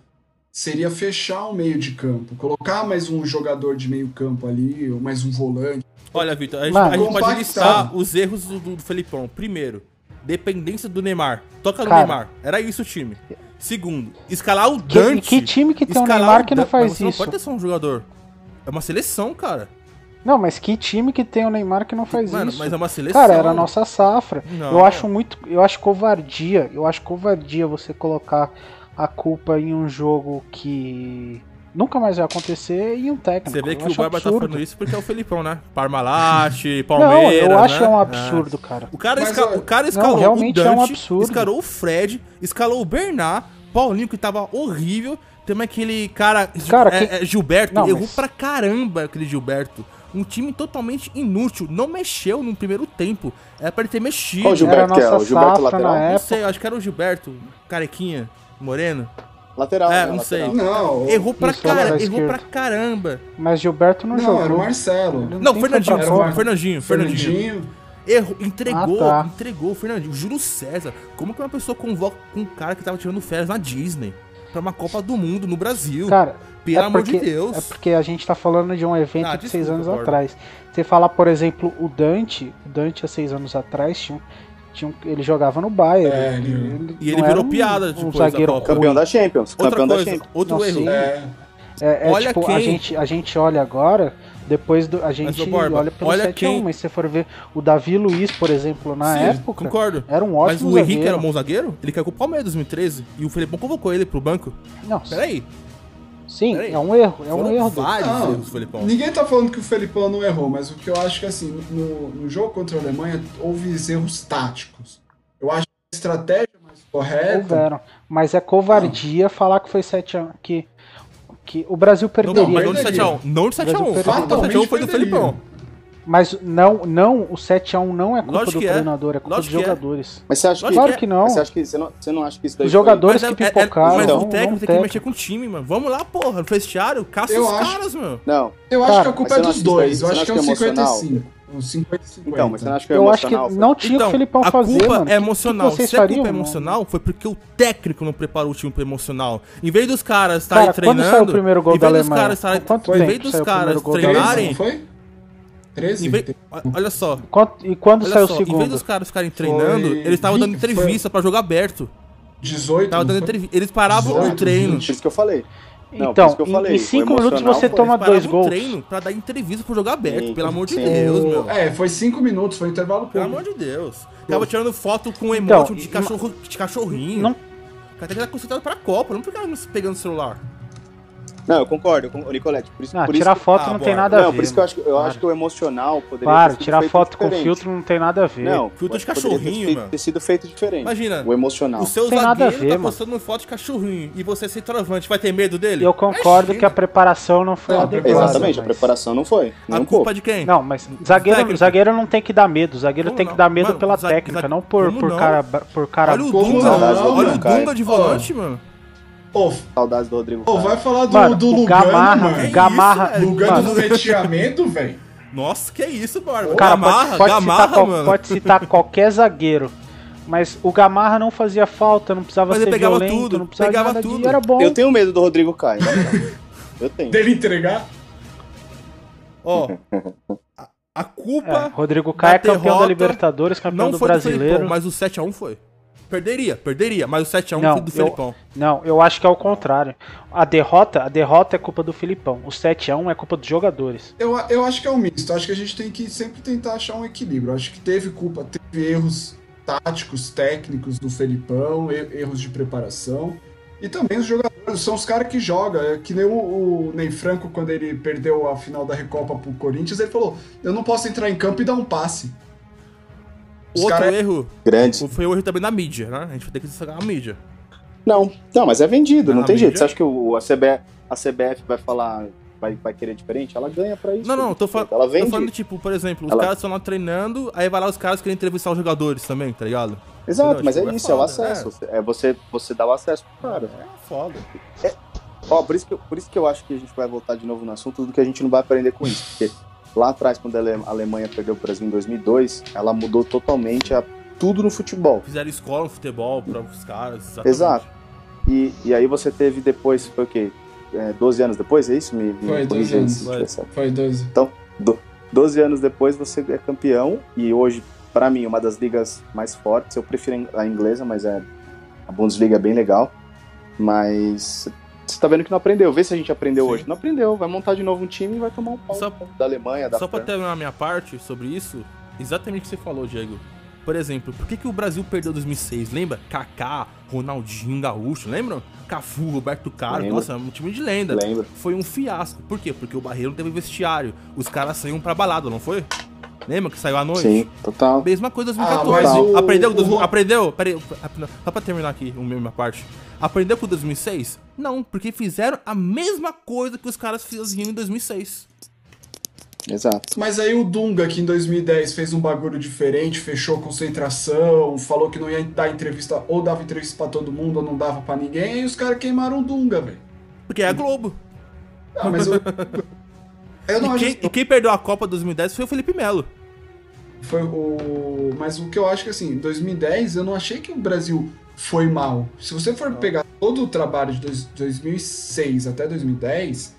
Speaker 3: seria fechar o meio de campo, colocar mais um jogador de meio campo ali, ou mais um volante.
Speaker 4: Olha, Vitor, a a gente pode listar os erros do, do Felipão. Primeiro, dependência do Neymar. Toca no
Speaker 2: Cara.
Speaker 4: Neymar. Era isso o time. Segundo, escalar o
Speaker 2: Que,
Speaker 4: Dante.
Speaker 2: que time que tem um
Speaker 4: escalar
Speaker 2: Neymar
Speaker 4: o
Speaker 2: que não faz
Speaker 4: mas você Não
Speaker 2: isso?
Speaker 4: pode ter só um jogador. É uma seleção, cara.
Speaker 2: Não, mas que time que tem o Neymar que não faz
Speaker 4: Mano,
Speaker 2: isso?
Speaker 4: mas é uma seleção.
Speaker 2: Cara, era a nossa safra.
Speaker 4: Não.
Speaker 2: Eu acho muito. Eu acho covardia. Eu acho covardia você colocar a culpa em um jogo que nunca mais vai acontecer e um técnico.
Speaker 4: Você vê que o Barba tá
Speaker 2: absurdo.
Speaker 4: falando isso porque é o Felipão, né? Parmalat,
Speaker 2: Não,
Speaker 4: Palmeiras.
Speaker 2: eu acho
Speaker 4: né?
Speaker 2: um
Speaker 4: É.
Speaker 2: absurdo, cara.
Speaker 4: O cara,
Speaker 3: Mas,
Speaker 4: esca-
Speaker 3: ó,
Speaker 4: o cara escalou
Speaker 2: realmente
Speaker 4: o
Speaker 2: é
Speaker 4: Dante,
Speaker 2: um absurdo.
Speaker 4: escalou o Fred, escalou o Bernard, Paulinho que tava horrível. Tem aquele cara,
Speaker 2: Cara,
Speaker 4: é,
Speaker 2: que-
Speaker 4: é, Gilberto,
Speaker 2: Não,
Speaker 4: errou
Speaker 2: mas-
Speaker 4: pra caramba aquele Gilberto. Um time totalmente inútil, não mexeu no primeiro tempo. Era pra ele ter mexido.
Speaker 1: Qual o
Speaker 2: Era a
Speaker 1: Gilberto que é? O Gilberto lateral?
Speaker 4: Não sei, acho que era o Gilberto, carequinha, moreno.
Speaker 1: Lateral,
Speaker 4: É,
Speaker 1: né?
Speaker 4: não sei.
Speaker 1: Lateral.
Speaker 3: Não,
Speaker 4: Errou pra cara, errou pra caramba.
Speaker 2: Mas Gilberto não,
Speaker 3: não,
Speaker 2: jogou.
Speaker 3: era o Marcelo.
Speaker 4: Não,
Speaker 2: nem
Speaker 4: Fernandinho,
Speaker 2: foi pra
Speaker 3: Era o
Speaker 2: Copa.
Speaker 3: Mar-
Speaker 4: Fernandinho, Fernandinho.
Speaker 3: Fernandinho.
Speaker 4: Errou, entregou,
Speaker 2: Ah, tá.
Speaker 4: entregou o Fernandinho. Júlio César. Como que uma pessoa convoca um cara que tava tirando férias na Disney pra uma Copa do Mundo no Brasil?
Speaker 2: Cara,
Speaker 4: Pelo
Speaker 2: é
Speaker 4: amor
Speaker 2: porque,
Speaker 4: de Deus.
Speaker 2: É porque a gente tá falando de um evento
Speaker 4: Ah,
Speaker 2: de seis anos atrás. Você falar, por exemplo, o Dante, o Dante há seis anos atrás, tinha, um- tinha um- ele jogava no Bayern.
Speaker 3: É, ele-
Speaker 2: ele
Speaker 4: E ele virou
Speaker 2: um,
Speaker 4: piada
Speaker 2: um
Speaker 4: depois da
Speaker 2: zagueiro
Speaker 4: Copa.
Speaker 1: Campeão da Champions.
Speaker 4: Outra
Speaker 1: campeão da
Speaker 4: coisa,
Speaker 1: Champions.
Speaker 4: outro
Speaker 2: Não,
Speaker 4: erro.
Speaker 2: sim.
Speaker 3: É,
Speaker 2: É, é
Speaker 4: Olha
Speaker 2: tipo, a
Speaker 4: quem-
Speaker 2: gente, a gente olha agora, depois do. A gente
Speaker 4: ô, Borba,
Speaker 2: olha pelo
Speaker 4: olha
Speaker 2: 7 a 1,
Speaker 4: quem-
Speaker 2: mas se você for ver o Davi Luiz, por exemplo, na
Speaker 4: Sim,
Speaker 2: época,
Speaker 4: concordo.
Speaker 2: era um
Speaker 4: Mas
Speaker 2: ótimo
Speaker 4: o Henrique
Speaker 2: zagueiro.
Speaker 4: era um bom zagueiro? Ele caiu com o Palmeiras em 2013 e o Felipão convocou ele pro banco.
Speaker 2: Não,
Speaker 4: Peraí.
Speaker 2: Sim, é um erro, é um erro.
Speaker 4: vários
Speaker 3: Não,
Speaker 4: erros, Felipão.
Speaker 3: Ninguém tá falando que o Felipão não errou, mas o que eu acho que assim, no, no jogo contra a Alemanha houve erros táticos. Eu acho que a estratégia mais correta.
Speaker 2: Houveram. Mas é covardia falar que foi 7x1. Que, que o Brasil
Speaker 4: Não,
Speaker 2: perderia.
Speaker 4: não, mas não de
Speaker 3: perderia.
Speaker 4: 7x1. Não de 7x1.
Speaker 2: Brasil
Speaker 4: O
Speaker 3: perderia.
Speaker 4: 7x1 foi do
Speaker 3: Fatalmente
Speaker 4: Felipão.
Speaker 2: Mas não, não, o 7x1 não é culpa
Speaker 4: Lógico
Speaker 2: do
Speaker 4: é.
Speaker 2: treinador, é culpa
Speaker 4: Lógico
Speaker 2: dos
Speaker 4: que é.
Speaker 2: jogadores.
Speaker 1: Mas você acha que.
Speaker 4: Lógico
Speaker 2: Claro que não.
Speaker 1: Mas você, acha que você, não, você não acha que isso daí
Speaker 2: Os
Speaker 1: foi-
Speaker 2: jogadores
Speaker 4: Mas,
Speaker 2: que
Speaker 4: é, é,
Speaker 2: pipocaram.
Speaker 4: mas
Speaker 2: não,
Speaker 4: o técnico
Speaker 2: não
Speaker 4: tem que mexer com o time, mano. Vamos lá, porra. No vestiário, caça
Speaker 3: Eu
Speaker 4: os
Speaker 3: acho-
Speaker 4: caras, meu.
Speaker 1: Não.
Speaker 3: Eu acho
Speaker 2: Cara,
Speaker 3: que a culpa é dos dois. Eu acho que é um
Speaker 1: não acha que é emocional?
Speaker 3: 55. Um 50-50.
Speaker 1: Então, mas você não acha que é
Speaker 2: Eu acho que não tinha o
Speaker 4: Então,
Speaker 2: Felipão
Speaker 4: a
Speaker 2: fazer,
Speaker 4: culpa
Speaker 2: mano.
Speaker 4: é emocional.
Speaker 2: O que, que
Speaker 4: Se a culpa é
Speaker 2: mano?
Speaker 4: emocional, foi porque o técnico não preparou o time pro emocional. Em vez dos caras estarem
Speaker 2: Cara,
Speaker 4: treinando.
Speaker 2: quando saiu o primeiro gol
Speaker 4: em
Speaker 2: da
Speaker 4: vez dos
Speaker 2: Alemanha?
Speaker 4: caras estarem- Em vez dos
Speaker 2: o
Speaker 4: caras
Speaker 2: primeiro gol da
Speaker 3: 13,
Speaker 4: treinarem.
Speaker 3: foi? 13?
Speaker 4: em vez- Olha só.
Speaker 2: Quanto- e quando
Speaker 4: Olha
Speaker 2: saiu o
Speaker 4: só, em vez
Speaker 2: segundo?
Speaker 4: dos caras ficarem treinando,
Speaker 3: Foi
Speaker 4: eles estavam dando
Speaker 3: 20, foi-
Speaker 4: entrevista pra jogo aberto.
Speaker 3: 18.
Speaker 4: Tava dando entrevista. Eles paravam o
Speaker 3: 18,
Speaker 4: treino.
Speaker 3: 20.
Speaker 1: Por isso que eu falei. Não,
Speaker 2: Então,
Speaker 1: eu falei,
Speaker 2: em
Speaker 1: o
Speaker 2: 5 minutos você
Speaker 1: foi-
Speaker 2: toma dois
Speaker 4: o
Speaker 2: gols.
Speaker 4: treino pra dar entrevista pro jogo aberto,
Speaker 1: Sim,
Speaker 4: pelo amor de
Speaker 1: sim.
Speaker 4: Deus, meu.
Speaker 3: É, foi 5 minutos, foi um intervalo
Speaker 4: Pelo amor de Deus. Tava tirando foto com
Speaker 2: Então,
Speaker 4: emoji de, cachorro, de cachorrinho.
Speaker 2: Não-
Speaker 4: O cara tem que estar concentrado pra Copa, não ficar pegando o celular.
Speaker 1: Não, eu concordo, eu concordo, Nicolete. Por isso,
Speaker 2: Ah,
Speaker 1: por
Speaker 2: tirar
Speaker 1: isso que-
Speaker 2: foto
Speaker 4: Ah,
Speaker 2: não tem nada a
Speaker 1: Não,
Speaker 2: ver.
Speaker 1: por isso que eu acho, que- eu
Speaker 2: Para.
Speaker 1: acho que o emocional poderia
Speaker 2: Claro,
Speaker 1: ter sido
Speaker 2: tirar
Speaker 1: feito
Speaker 2: foto com
Speaker 1: diferente.
Speaker 2: filtro não tem nada a ver.
Speaker 1: Não,
Speaker 4: Filtro de
Speaker 1: ter
Speaker 4: cachorrinho,
Speaker 1: feito-
Speaker 4: mano.
Speaker 1: ter sido feito diferente.
Speaker 4: Imagina,
Speaker 1: O emocional.
Speaker 4: O seu
Speaker 2: Tem nada a
Speaker 4: zagueiro
Speaker 2: ver,
Speaker 4: tá
Speaker 2: mano.
Speaker 4: postando foto de cachorrinho e você ser travante, vai ter medo dele?
Speaker 2: Eu concordo
Speaker 4: Imagina.
Speaker 2: que a preparação não foi
Speaker 3: Não, a
Speaker 2: adequada.
Speaker 1: Exatamente, a
Speaker 2: mas-
Speaker 1: preparação não foi. Nem
Speaker 4: A
Speaker 1: um
Speaker 4: culpa
Speaker 1: pouco.
Speaker 4: de quem?
Speaker 2: Não, mas zagueiro, zagueiro não tem que dar medo. Zagueiro tem que
Speaker 4: não?
Speaker 2: dar medo pela técnica, não por,
Speaker 4: não?
Speaker 2: cara. Por cara
Speaker 4: Olha o
Speaker 3: não,
Speaker 4: o? Dunga de volante, mano.
Speaker 3: Ô,
Speaker 1: Saudades do Rodrigo. Caio.
Speaker 3: vai falar do,
Speaker 2: Mano,
Speaker 3: do
Speaker 2: o
Speaker 3: Lugano,
Speaker 2: Gamarra,
Speaker 3: mano.
Speaker 4: É
Speaker 2: Gamarra,
Speaker 4: isso, velho.
Speaker 3: Lugano
Speaker 2: mano,
Speaker 3: no velho.
Speaker 4: Nossa, que isso, Barba.
Speaker 2: cara,
Speaker 4: Gamarra,
Speaker 2: pode, pode,
Speaker 4: Gamarra,
Speaker 2: citar
Speaker 4: mano.
Speaker 2: pode citar qualquer zagueiro. Mas o Gamarra não fazia falta, não precisava
Speaker 4: Mas ele
Speaker 2: ser
Speaker 4: pegava
Speaker 2: violento,
Speaker 4: tudo,
Speaker 2: não precisava
Speaker 4: pegava tudo.
Speaker 2: de era bom.
Speaker 1: Eu tenho medo do Rodrigo Caio. moral. Eu tenho.
Speaker 3: Dele entregar.
Speaker 4: Ó, a, a
Speaker 2: É,
Speaker 4: culpa
Speaker 2: Rodrigo Caio é campeão da Libertadores, campeão
Speaker 4: não
Speaker 2: do
Speaker 4: foi do Felipão,
Speaker 2: Brasileiro.
Speaker 4: mas o 7x1 foi. Perderia, perderia, mas o 7x1
Speaker 2: Não,
Speaker 4: foi do
Speaker 2: eu-
Speaker 4: Felipão.
Speaker 2: Não, eu acho que é o contrário. A derrota, a derrota é culpa do Filipão. O 7x1 é culpa dos jogadores.
Speaker 3: Eu, eu acho que é um misto. Acho que a gente tem que sempre tentar achar um equilíbrio. Acho que teve culpa, teve erros táticos, técnicos do Felipão, erros de preparação. E também os jogadores, são os caras que jogam. É que nem o, o Ney Franco, quando ele perdeu a final da Recopa pro Corinthians, ele falou: Eu não posso entrar em campo e dar um passe. Os
Speaker 4: Outro
Speaker 3: cara-
Speaker 4: erro
Speaker 1: Grande.
Speaker 4: foi o erro também da mídia, né? A gente vai ter que destacar a mídia.
Speaker 1: Não, não, mas é vendido, não
Speaker 4: Ah,
Speaker 1: tem jeito.
Speaker 4: mídia?
Speaker 1: Você acha que o, a, CBF, a CBF vai falar, vai, vai querer diferente? Ela ganha pra isso.
Speaker 4: Não, não, tô, fa
Speaker 1: Ela
Speaker 4: tô
Speaker 1: vende.
Speaker 4: falando, tipo, por exemplo, os
Speaker 1: Ela-
Speaker 4: caras estão lá treinando, aí vai lá os caras querem entrevistar os jogadores também, tá ligado?
Speaker 1: Exato,
Speaker 4: Entendeu?
Speaker 1: mas é
Speaker 4: Tipo, é
Speaker 1: isso, é o
Speaker 4: foda,
Speaker 1: acesso. É você, você dá o acesso pro cara.
Speaker 4: É foda.
Speaker 1: Ó, por isso, que, eu- por isso que eu acho que a gente vai voltar de novo no assunto do que a gente não vai aprender com isso. Porque lá atrás, quando a Ale- a Alemanha perdeu o Brasil em 2002, ela mudou totalmente a, tudo no futebol.
Speaker 4: Fizeram escola no futebol pra os caras. exatamente.
Speaker 1: Exato. E, e aí você teve depois, foi o quê? É, 12 anos depois, é isso? Me, me
Speaker 3: Foi, 12
Speaker 1: corrija aí
Speaker 3: anos.
Speaker 1: se
Speaker 4: Vai.
Speaker 1: tiver certo.
Speaker 3: Foi 12.
Speaker 1: 12 anos depois você é campeão e hoje, pra mim, uma das ligas mais fortes. Eu prefiro a inglesa, mas é a Bundesliga é bem legal. Mas você tá vendo que não aprendeu. Vê se a gente aprendeu
Speaker 4: Sim.
Speaker 1: hoje. Não aprendeu. Vai montar de novo um time e vai tomar um pau
Speaker 4: Só-
Speaker 1: da Alemanha, da
Speaker 4: Só pra terminar a minha parte sobre isso, exatamente o que você falou, Diego. Por exemplo, por que, que o Brasil perdeu 2006? Lembra? Kaká, Ronaldinho Gaúcho, lembram? Cafu, Roberto Carlos,
Speaker 1: Lembro.
Speaker 4: nossa, é um time de lenda.
Speaker 1: Lembro.
Speaker 4: Foi um fiasco. Por quê? Porque o Barreiro não teve vestiário. Os caras saíam pra balada, não foi? Lembra que saiu à noite?
Speaker 1: Sim, total.
Speaker 4: Mesma coisa em
Speaker 3: Ah,
Speaker 4: 2014.
Speaker 3: mas o-
Speaker 4: aprendeu?
Speaker 3: o
Speaker 4: aprendeu? Peraí, só pra terminar aqui a minha parte. Aprendeu com 2006? Não, porque fizeram a mesma coisa que os caras faziam em 2006.
Speaker 1: Exato.
Speaker 3: Mas aí o Dunga, que em 2010 fez um bagulho diferente, fechou concentração, falou que não ia dar entrevista, ou dava entrevista pra todo mundo, ou não dava pra ninguém, aí os caras queimaram o Dunga, velho.
Speaker 4: Porque é a Globo.
Speaker 3: Não, mas eu. Eu não
Speaker 4: E
Speaker 3: acho
Speaker 4: quem, e quem perdeu a Copa 2010 foi o Felipe Melo.
Speaker 3: Foi o. Mas o que eu acho que assim, em 2010 eu não achei que o Brasil foi mal. Se você for pegar todo o trabalho de dois- 2006 até 2010,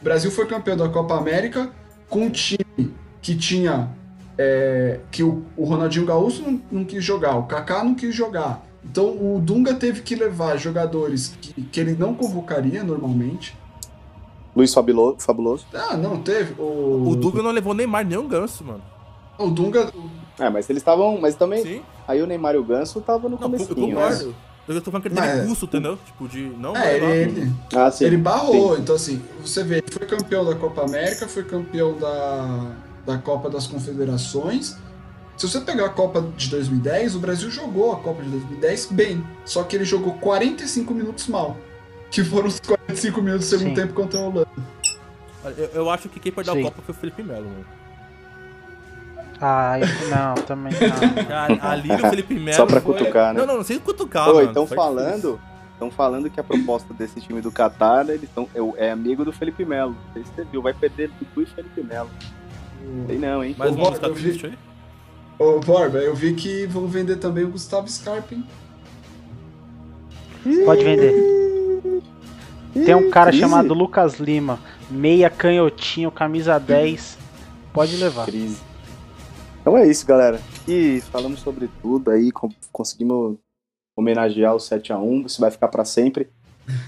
Speaker 3: o Brasil foi campeão da Copa América com um time que tinha. é, que o, o Ronaldinho Gaúcho não, não quis jogar, o Kaká não quis jogar. Então o Dunga teve que levar jogadores que, que ele não convocaria normalmente.
Speaker 1: Luiz Fabuloso. Fabuloso.
Speaker 3: Ah, não, teve. O,
Speaker 4: O Dunga não levou Neymar nem um ganso, mano.
Speaker 3: O Dunga.
Speaker 1: É, mas eles estavam. Mas também.
Speaker 4: Sim.
Speaker 1: Aí o Neymar e o Ganso estavam no
Speaker 4: Não, eu
Speaker 1: comecinho. né?
Speaker 4: concordo. Eu tô falando que ele
Speaker 3: Mas-
Speaker 4: teve custo, entendeu? Tipo, de não
Speaker 3: É, ele, ele,
Speaker 1: Ah, sim.
Speaker 3: ele barrou.
Speaker 1: Sim.
Speaker 3: Então, assim, você vê, ele foi campeão da Copa América, foi campeão da, da Copa das Confederações. Se você pegar a Copa de 2010, o Brasil jogou a Copa de 2010 bem. Só que ele jogou 45 minutos mal. Que foram os 45 minutos do segundo
Speaker 2: Sim.
Speaker 3: tempo contra a Holanda.
Speaker 4: Eu, eu acho que quem perdeu a. Copa foi o Felipe Melo, mano.
Speaker 2: Ah, não, também não.
Speaker 4: Cara, ali no Felipe Melo.
Speaker 1: Só pra
Speaker 4: foi-
Speaker 1: cutucar, né?
Speaker 4: Não, não, não sei cutucar.
Speaker 1: Oi,
Speaker 4: mano.
Speaker 1: estão falando. Estão falando que a proposta desse time do Qatar, eles tão, é, é amigo do Felipe Melo. Não sei se você viu, vai perder Dudu e Felipe Melo. Sei não, hein?
Speaker 4: música
Speaker 3: eu vi-
Speaker 4: triste aí?
Speaker 3: Ô, Borba, eu vi que vão vender também o Gustavo Scarpa, hein?
Speaker 2: Pode vender. Tem um cara
Speaker 1: Crise?
Speaker 2: chamado Lucas Lima, meia canhotinho, camisa 10. Pode levar.
Speaker 1: Crise. Então é isso, galera. E falamos sobre tudo aí, conseguimos homenagear o 7x1, isso vai ficar pra sempre.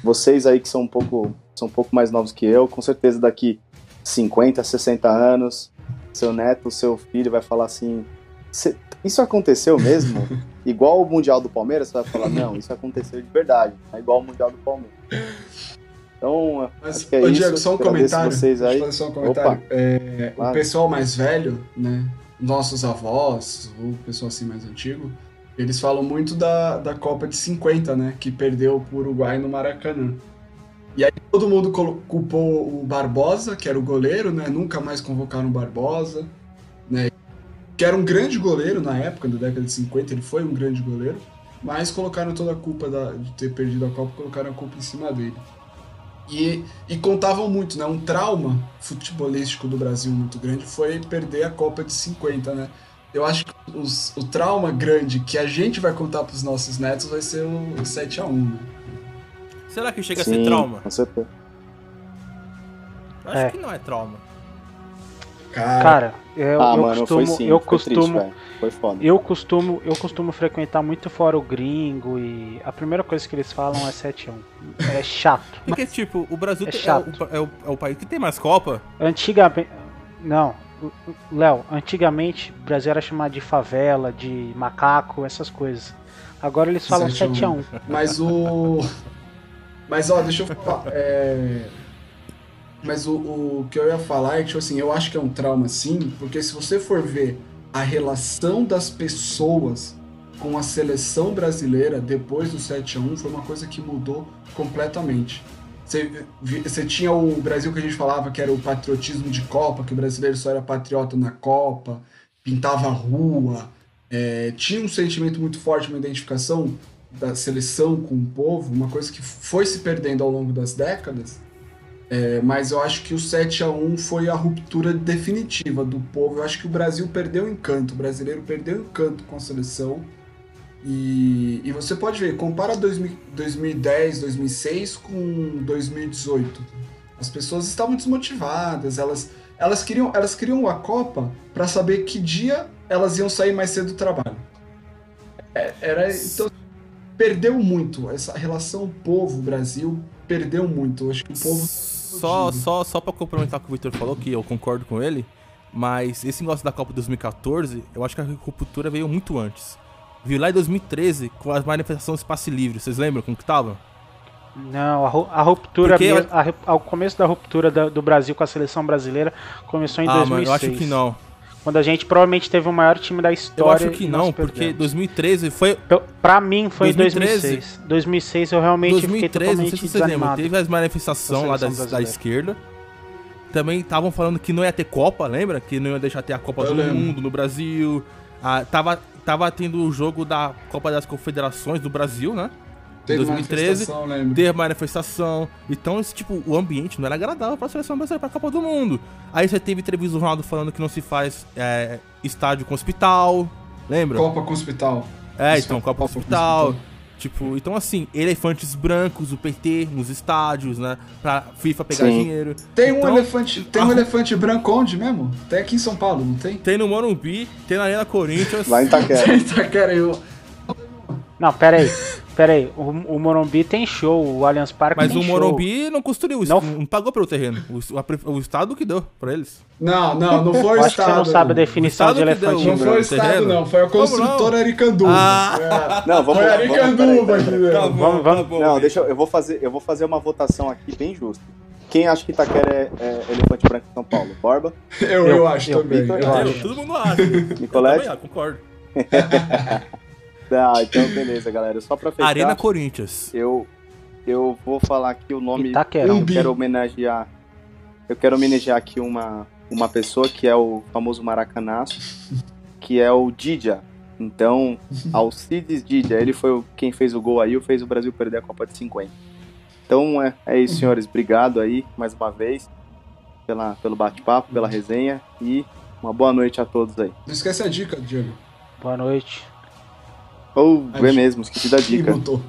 Speaker 1: Vocês aí que são um pouco são um pouco mais novos que eu, com certeza daqui 50, 60 anos, seu neto, seu filho vai falar assim: "Cê- isso aconteceu mesmo? igual o Mundial do Palmeiras, você vai falar, não, isso aconteceu de verdade, é igual o Mundial do Palmeiras. Então,
Speaker 3: Mas,
Speaker 1: acho que é
Speaker 3: ô,
Speaker 1: isso.
Speaker 3: Diego, só um
Speaker 1: Agradeço
Speaker 3: comentário.
Speaker 1: vocês aí.
Speaker 3: só um comentário. É,
Speaker 1: Claro.
Speaker 3: O pessoal mais velho, né? Nossos avós, ou o pessoal assim mais antigo, eles falam muito da, da Copa de 50, né? Que perdeu pro Uruguai no Maracanã. E aí todo mundo culpou o Barbosa, que era o goleiro, né? Nunca mais convocaram o Barbosa, né? Que era um grande goleiro na época, na década de 50, ele foi um grande goleiro. Mas colocaram toda a culpa da- de ter perdido a Copa, colocaram a culpa em cima dele. E, e contavam muito, né? Um trauma futebolístico do Brasil muito grande foi perder a Copa de 50, né? Eu acho que os- o trauma grande que a gente vai contar pros nossos netos vai ser o 7x1, né?
Speaker 4: Será que chega a
Speaker 1: sim,
Speaker 4: ser trauma?
Speaker 1: Com certeza.
Speaker 4: Eu acho
Speaker 2: É.
Speaker 4: que não é trauma.
Speaker 3: Cara,
Speaker 2: Cara, eu,
Speaker 1: ah,
Speaker 2: eu
Speaker 1: mano,
Speaker 2: costumo,
Speaker 1: foi sim.
Speaker 2: eu
Speaker 1: foi triste,
Speaker 2: costumo,
Speaker 1: velho. Foi foda.
Speaker 2: eu costumo, eu costumo frequentar muito fora o gringo e a primeira coisa que eles falam é 7 a 1. É chato.
Speaker 4: Porque, tipo, o Brasil
Speaker 2: É
Speaker 4: tem- é,
Speaker 2: chato.
Speaker 4: o, é o- é o país que tem mais Copa.
Speaker 2: Antigamente, não, Léo, antigamente o Brasil era chamado de favela, de macaco, essas coisas. Agora eles falam
Speaker 3: 7 a 1.
Speaker 2: 7 a 1.
Speaker 3: Mas o. Mas ó, deixa eu falar. é, Mas o, o que eu ia falar é que, tipo assim, eu acho que é um trauma sim, porque se você for ver a relação das pessoas com a seleção brasileira depois do 7x1 foi uma coisa que mudou completamente. Você tinha o Brasil que a gente falava que era o patriotismo de Copa, que o brasileiro só era patriota na Copa, pintava a rua, é, tinha um sentimento muito forte, uma identificação da seleção com o povo, uma coisa que foi se perdendo ao longo das décadas. É, mas eu acho que o 7 a 1 foi a ruptura definitiva do povo. Eu acho que o Brasil perdeu o encanto, o brasileiro perdeu o encanto com a seleção. E, e você pode ver, compara 2000 2010, 2006 com 2018. As pessoas estavam desmotivadas, elas, elas queriam elas queriam a Copa para saber que dia elas iam sair mais cedo do trabalho. É, Era, então, perdeu muito. Essa relação povo-Brasil perdeu muito. Eu acho que o povo.
Speaker 4: Só, só, só pra complementar o que o Victor falou, que eu concordo com ele, mas esse negócio da Copa 2014, eu acho que a ruptura veio muito antes. Viu lá em 2013, com as manifestações Espaço Livre, vocês lembram como que tava?
Speaker 2: Não, a, ru- a ruptura,
Speaker 4: Porque
Speaker 2: mesmo, a, ao começo da ruptura da- do Brasil com a seleção brasileira começou em
Speaker 4: ah,
Speaker 2: 2006.
Speaker 4: mano, eu acho que não.
Speaker 2: Quando a gente provavelmente teve o maior time da
Speaker 4: Eu
Speaker 2: história.
Speaker 4: acho que não, porque
Speaker 2: perdemos.
Speaker 4: 2013 foi.
Speaker 2: Pra mim foi
Speaker 4: 2013.
Speaker 2: em 2006. 2006 eu realmente fiquei
Speaker 4: 2013, não
Speaker 2: totalmente
Speaker 4: sei se vocês lembram, teve as manifestações lá da, da esquerda. Também estavam falando que não ia ter Copa, lembra? Que não ia deixar ter a Copa
Speaker 3: Eu
Speaker 4: do
Speaker 3: lembro.
Speaker 4: Mundo no Brasil. Ah, tava, tava tendo o jogo da Copa das Confederações do Brasil, né?
Speaker 3: Teve
Speaker 4: 2013,
Speaker 3: manifestação.
Speaker 4: Ter manifestação. Então, esse, tipo, o ambiente não era agradável pra seleção brasileira pra Copa do Mundo. Aí você teve entrevista do Ronaldo falando que não se faz é, estádio com hospital. Lembra?
Speaker 3: Copa com hospital.
Speaker 4: É,
Speaker 3: Isso,
Speaker 4: então, Copa
Speaker 3: Copa com
Speaker 4: Hospital.
Speaker 3: Hospital.
Speaker 4: Tipo, então assim, elefantes brancos, o PT nos estádios, né? Pra FIFA pegar
Speaker 1: Sim.
Speaker 4: dinheiro.
Speaker 3: Tem um
Speaker 4: Então,
Speaker 3: elefante. Tem um
Speaker 4: a-
Speaker 3: elefante branco onde mesmo? Tem aqui em São Paulo, não tem?
Speaker 4: Tem no Morumbi, tem na Arena Corinthians.
Speaker 1: Lá em Itaquera.
Speaker 3: Itaquera, eu.
Speaker 2: Não, pera aí. pera aí, o, o Morumbi tem show, o Allianz Parque
Speaker 4: Mas
Speaker 2: tem
Speaker 4: o
Speaker 2: show.
Speaker 4: Morumbi não construiu,
Speaker 2: Não.
Speaker 4: não, não pagou pelo terreno. O, o Estado que deu pra eles.
Speaker 3: Não, não, não foi o
Speaker 2: Eu acho que
Speaker 3: Estado.
Speaker 2: você não sabe a definição de
Speaker 4: Estado
Speaker 2: elefantinho
Speaker 3: Não foi o Estado,
Speaker 4: terreno?
Speaker 3: não. Foi a construtora
Speaker 4: não?
Speaker 3: Aricanduva.
Speaker 4: Ah.
Speaker 3: É.
Speaker 1: Não, vamos
Speaker 3: Foi
Speaker 1: lá. Vamos,
Speaker 3: Aricanduva?
Speaker 2: Vamos, vamos.
Speaker 4: tá bom.
Speaker 1: Não, deixa eu, eu vou fazer, eu vou fazer uma votação aqui bem justa. Quem acha que Itaquera é, é elefante branco em São Paulo? Borba?
Speaker 3: Eu, eu,
Speaker 2: Eu-
Speaker 3: acho
Speaker 2: eu-
Speaker 3: também. Eu
Speaker 2: eu
Speaker 3: acho.
Speaker 2: acho.
Speaker 4: Todo mundo acha.
Speaker 1: Nicolete?
Speaker 4: Eu também, concordo.
Speaker 1: Tá, então beleza, galera. Só pra fechar,
Speaker 4: Arena Corinthians.
Speaker 1: eu, eu vou falar aqui o nome.
Speaker 2: Itaquera.
Speaker 1: Eu quero homenagear. Eu quero homenagear aqui uma, uma pessoa que é o famoso Maracanaço, que é o Didia. Então, Alcides Didia, ele foi quem fez o gol aí, fez o Brasil perder a Copa de 50. Então é, é isso, senhores. Obrigado aí mais uma vez pela, pelo bate-papo, pela resenha e uma boa noite a todos aí.
Speaker 3: Não esquece a dica, Diego.
Speaker 2: Boa noite.
Speaker 1: Ou
Speaker 3: A
Speaker 1: é mesmo, esqueci da dica.
Speaker 3: botou.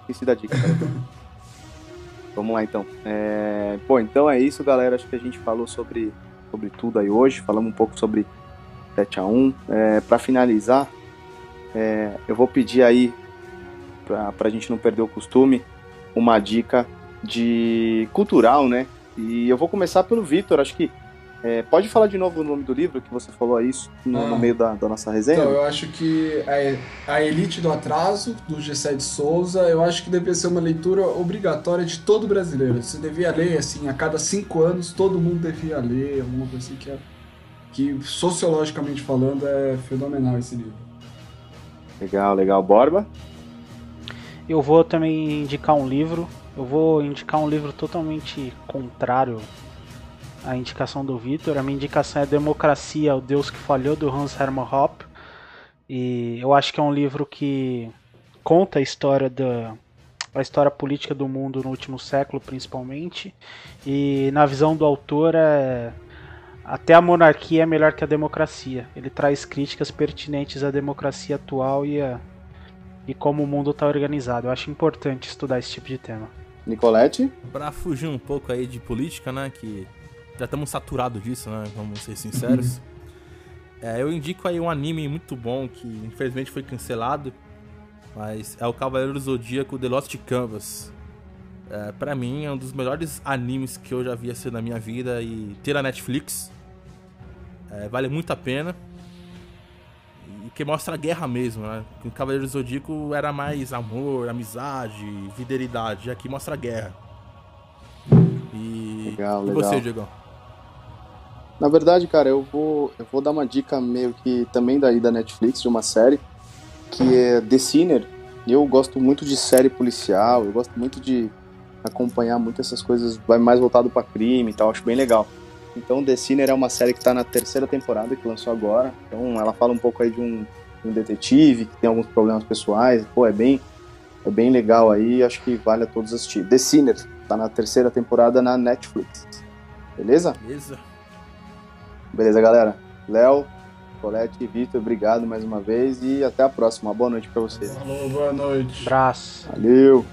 Speaker 1: Esqueci da dica. Vamos lá então. É... Bom, então é isso, galera. Acho que a gente falou sobre, sobre tudo aí hoje. Falamos um pouco sobre 7x1. É, para finalizar, é, eu vou pedir aí, pra, pra gente não perder o costume, uma dica de cultural, né? E eu vou começar pelo Vitor. Acho que. É, pode falar de novo o nome do livro que você falou isso no,
Speaker 3: Ah.
Speaker 1: no meio da, da nossa resenha?
Speaker 3: Então, eu acho que a, a Elite do Atraso, do Gessé de Souza, eu acho que devia ser uma leitura obrigatória de todo brasileiro. Você devia ler, assim, a cada cinco anos, todo mundo devia ler, alguma coisa assim que é. Que, sociologicamente falando, é fenomenal esse livro.
Speaker 1: Legal, legal. Borba?
Speaker 2: Eu vou também indicar um livro. Eu vou indicar um livro totalmente contrário à indicação do Vitor. A minha indicação é Democracia, o Deus que Falhou, do Hans Hermann Hoppe. E eu acho que é um livro que conta a história da a história política do mundo no último século, principalmente. E na visão do autor, é, até a monarquia é melhor que a democracia. Ele traz críticas pertinentes à democracia atual e a, e como o mundo está organizado. Eu acho importante estudar esse tipo de tema.
Speaker 1: Nicolete?
Speaker 4: Pra fugir um pouco aí de política, né? Que já estamos saturados disso, né? Vamos ser sinceros. É, eu indico aí um anime muito bom que infelizmente foi cancelado. Mas é o Cavaleiro do Zodíaco The Lost Canvas. É, pra mim é um dos melhores animes que eu já vi assim na minha vida e ter a Netflix. É, vale muito a pena. E que mostra a guerra mesmo, né? O Cavaleiro do Zodíaco era mais amor, amizade, fidelidade. Aqui mostra a guerra. E.
Speaker 1: Legal,
Speaker 4: e
Speaker 1: legal.
Speaker 4: você, Diego?
Speaker 1: Na verdade, cara, eu vou, eu vou dar uma dica meio que também daí da Netflix, de uma série, que é The Sinner. Eu gosto muito de série policial, eu gosto muito de acompanhar muito essas coisas, vai mais voltado pra crime e tal, acho bem legal. Então, The Sinner é uma série que tá na terceira temporada, que lançou agora. Então, ela fala um pouco aí de um, de um detetive que tem alguns problemas pessoais. Pô, é bem, é bem legal aí, acho que vale a todos assistir. The Sinner, tá na terceira temporada na Netflix. Beleza?
Speaker 4: Beleza?
Speaker 1: Beleza, galera? Léo, Colete e Vitor, obrigado mais uma vez e até a próxima. Boa noite pra vocês.
Speaker 3: Falou, boa noite.
Speaker 2: Abraço.
Speaker 1: Valeu!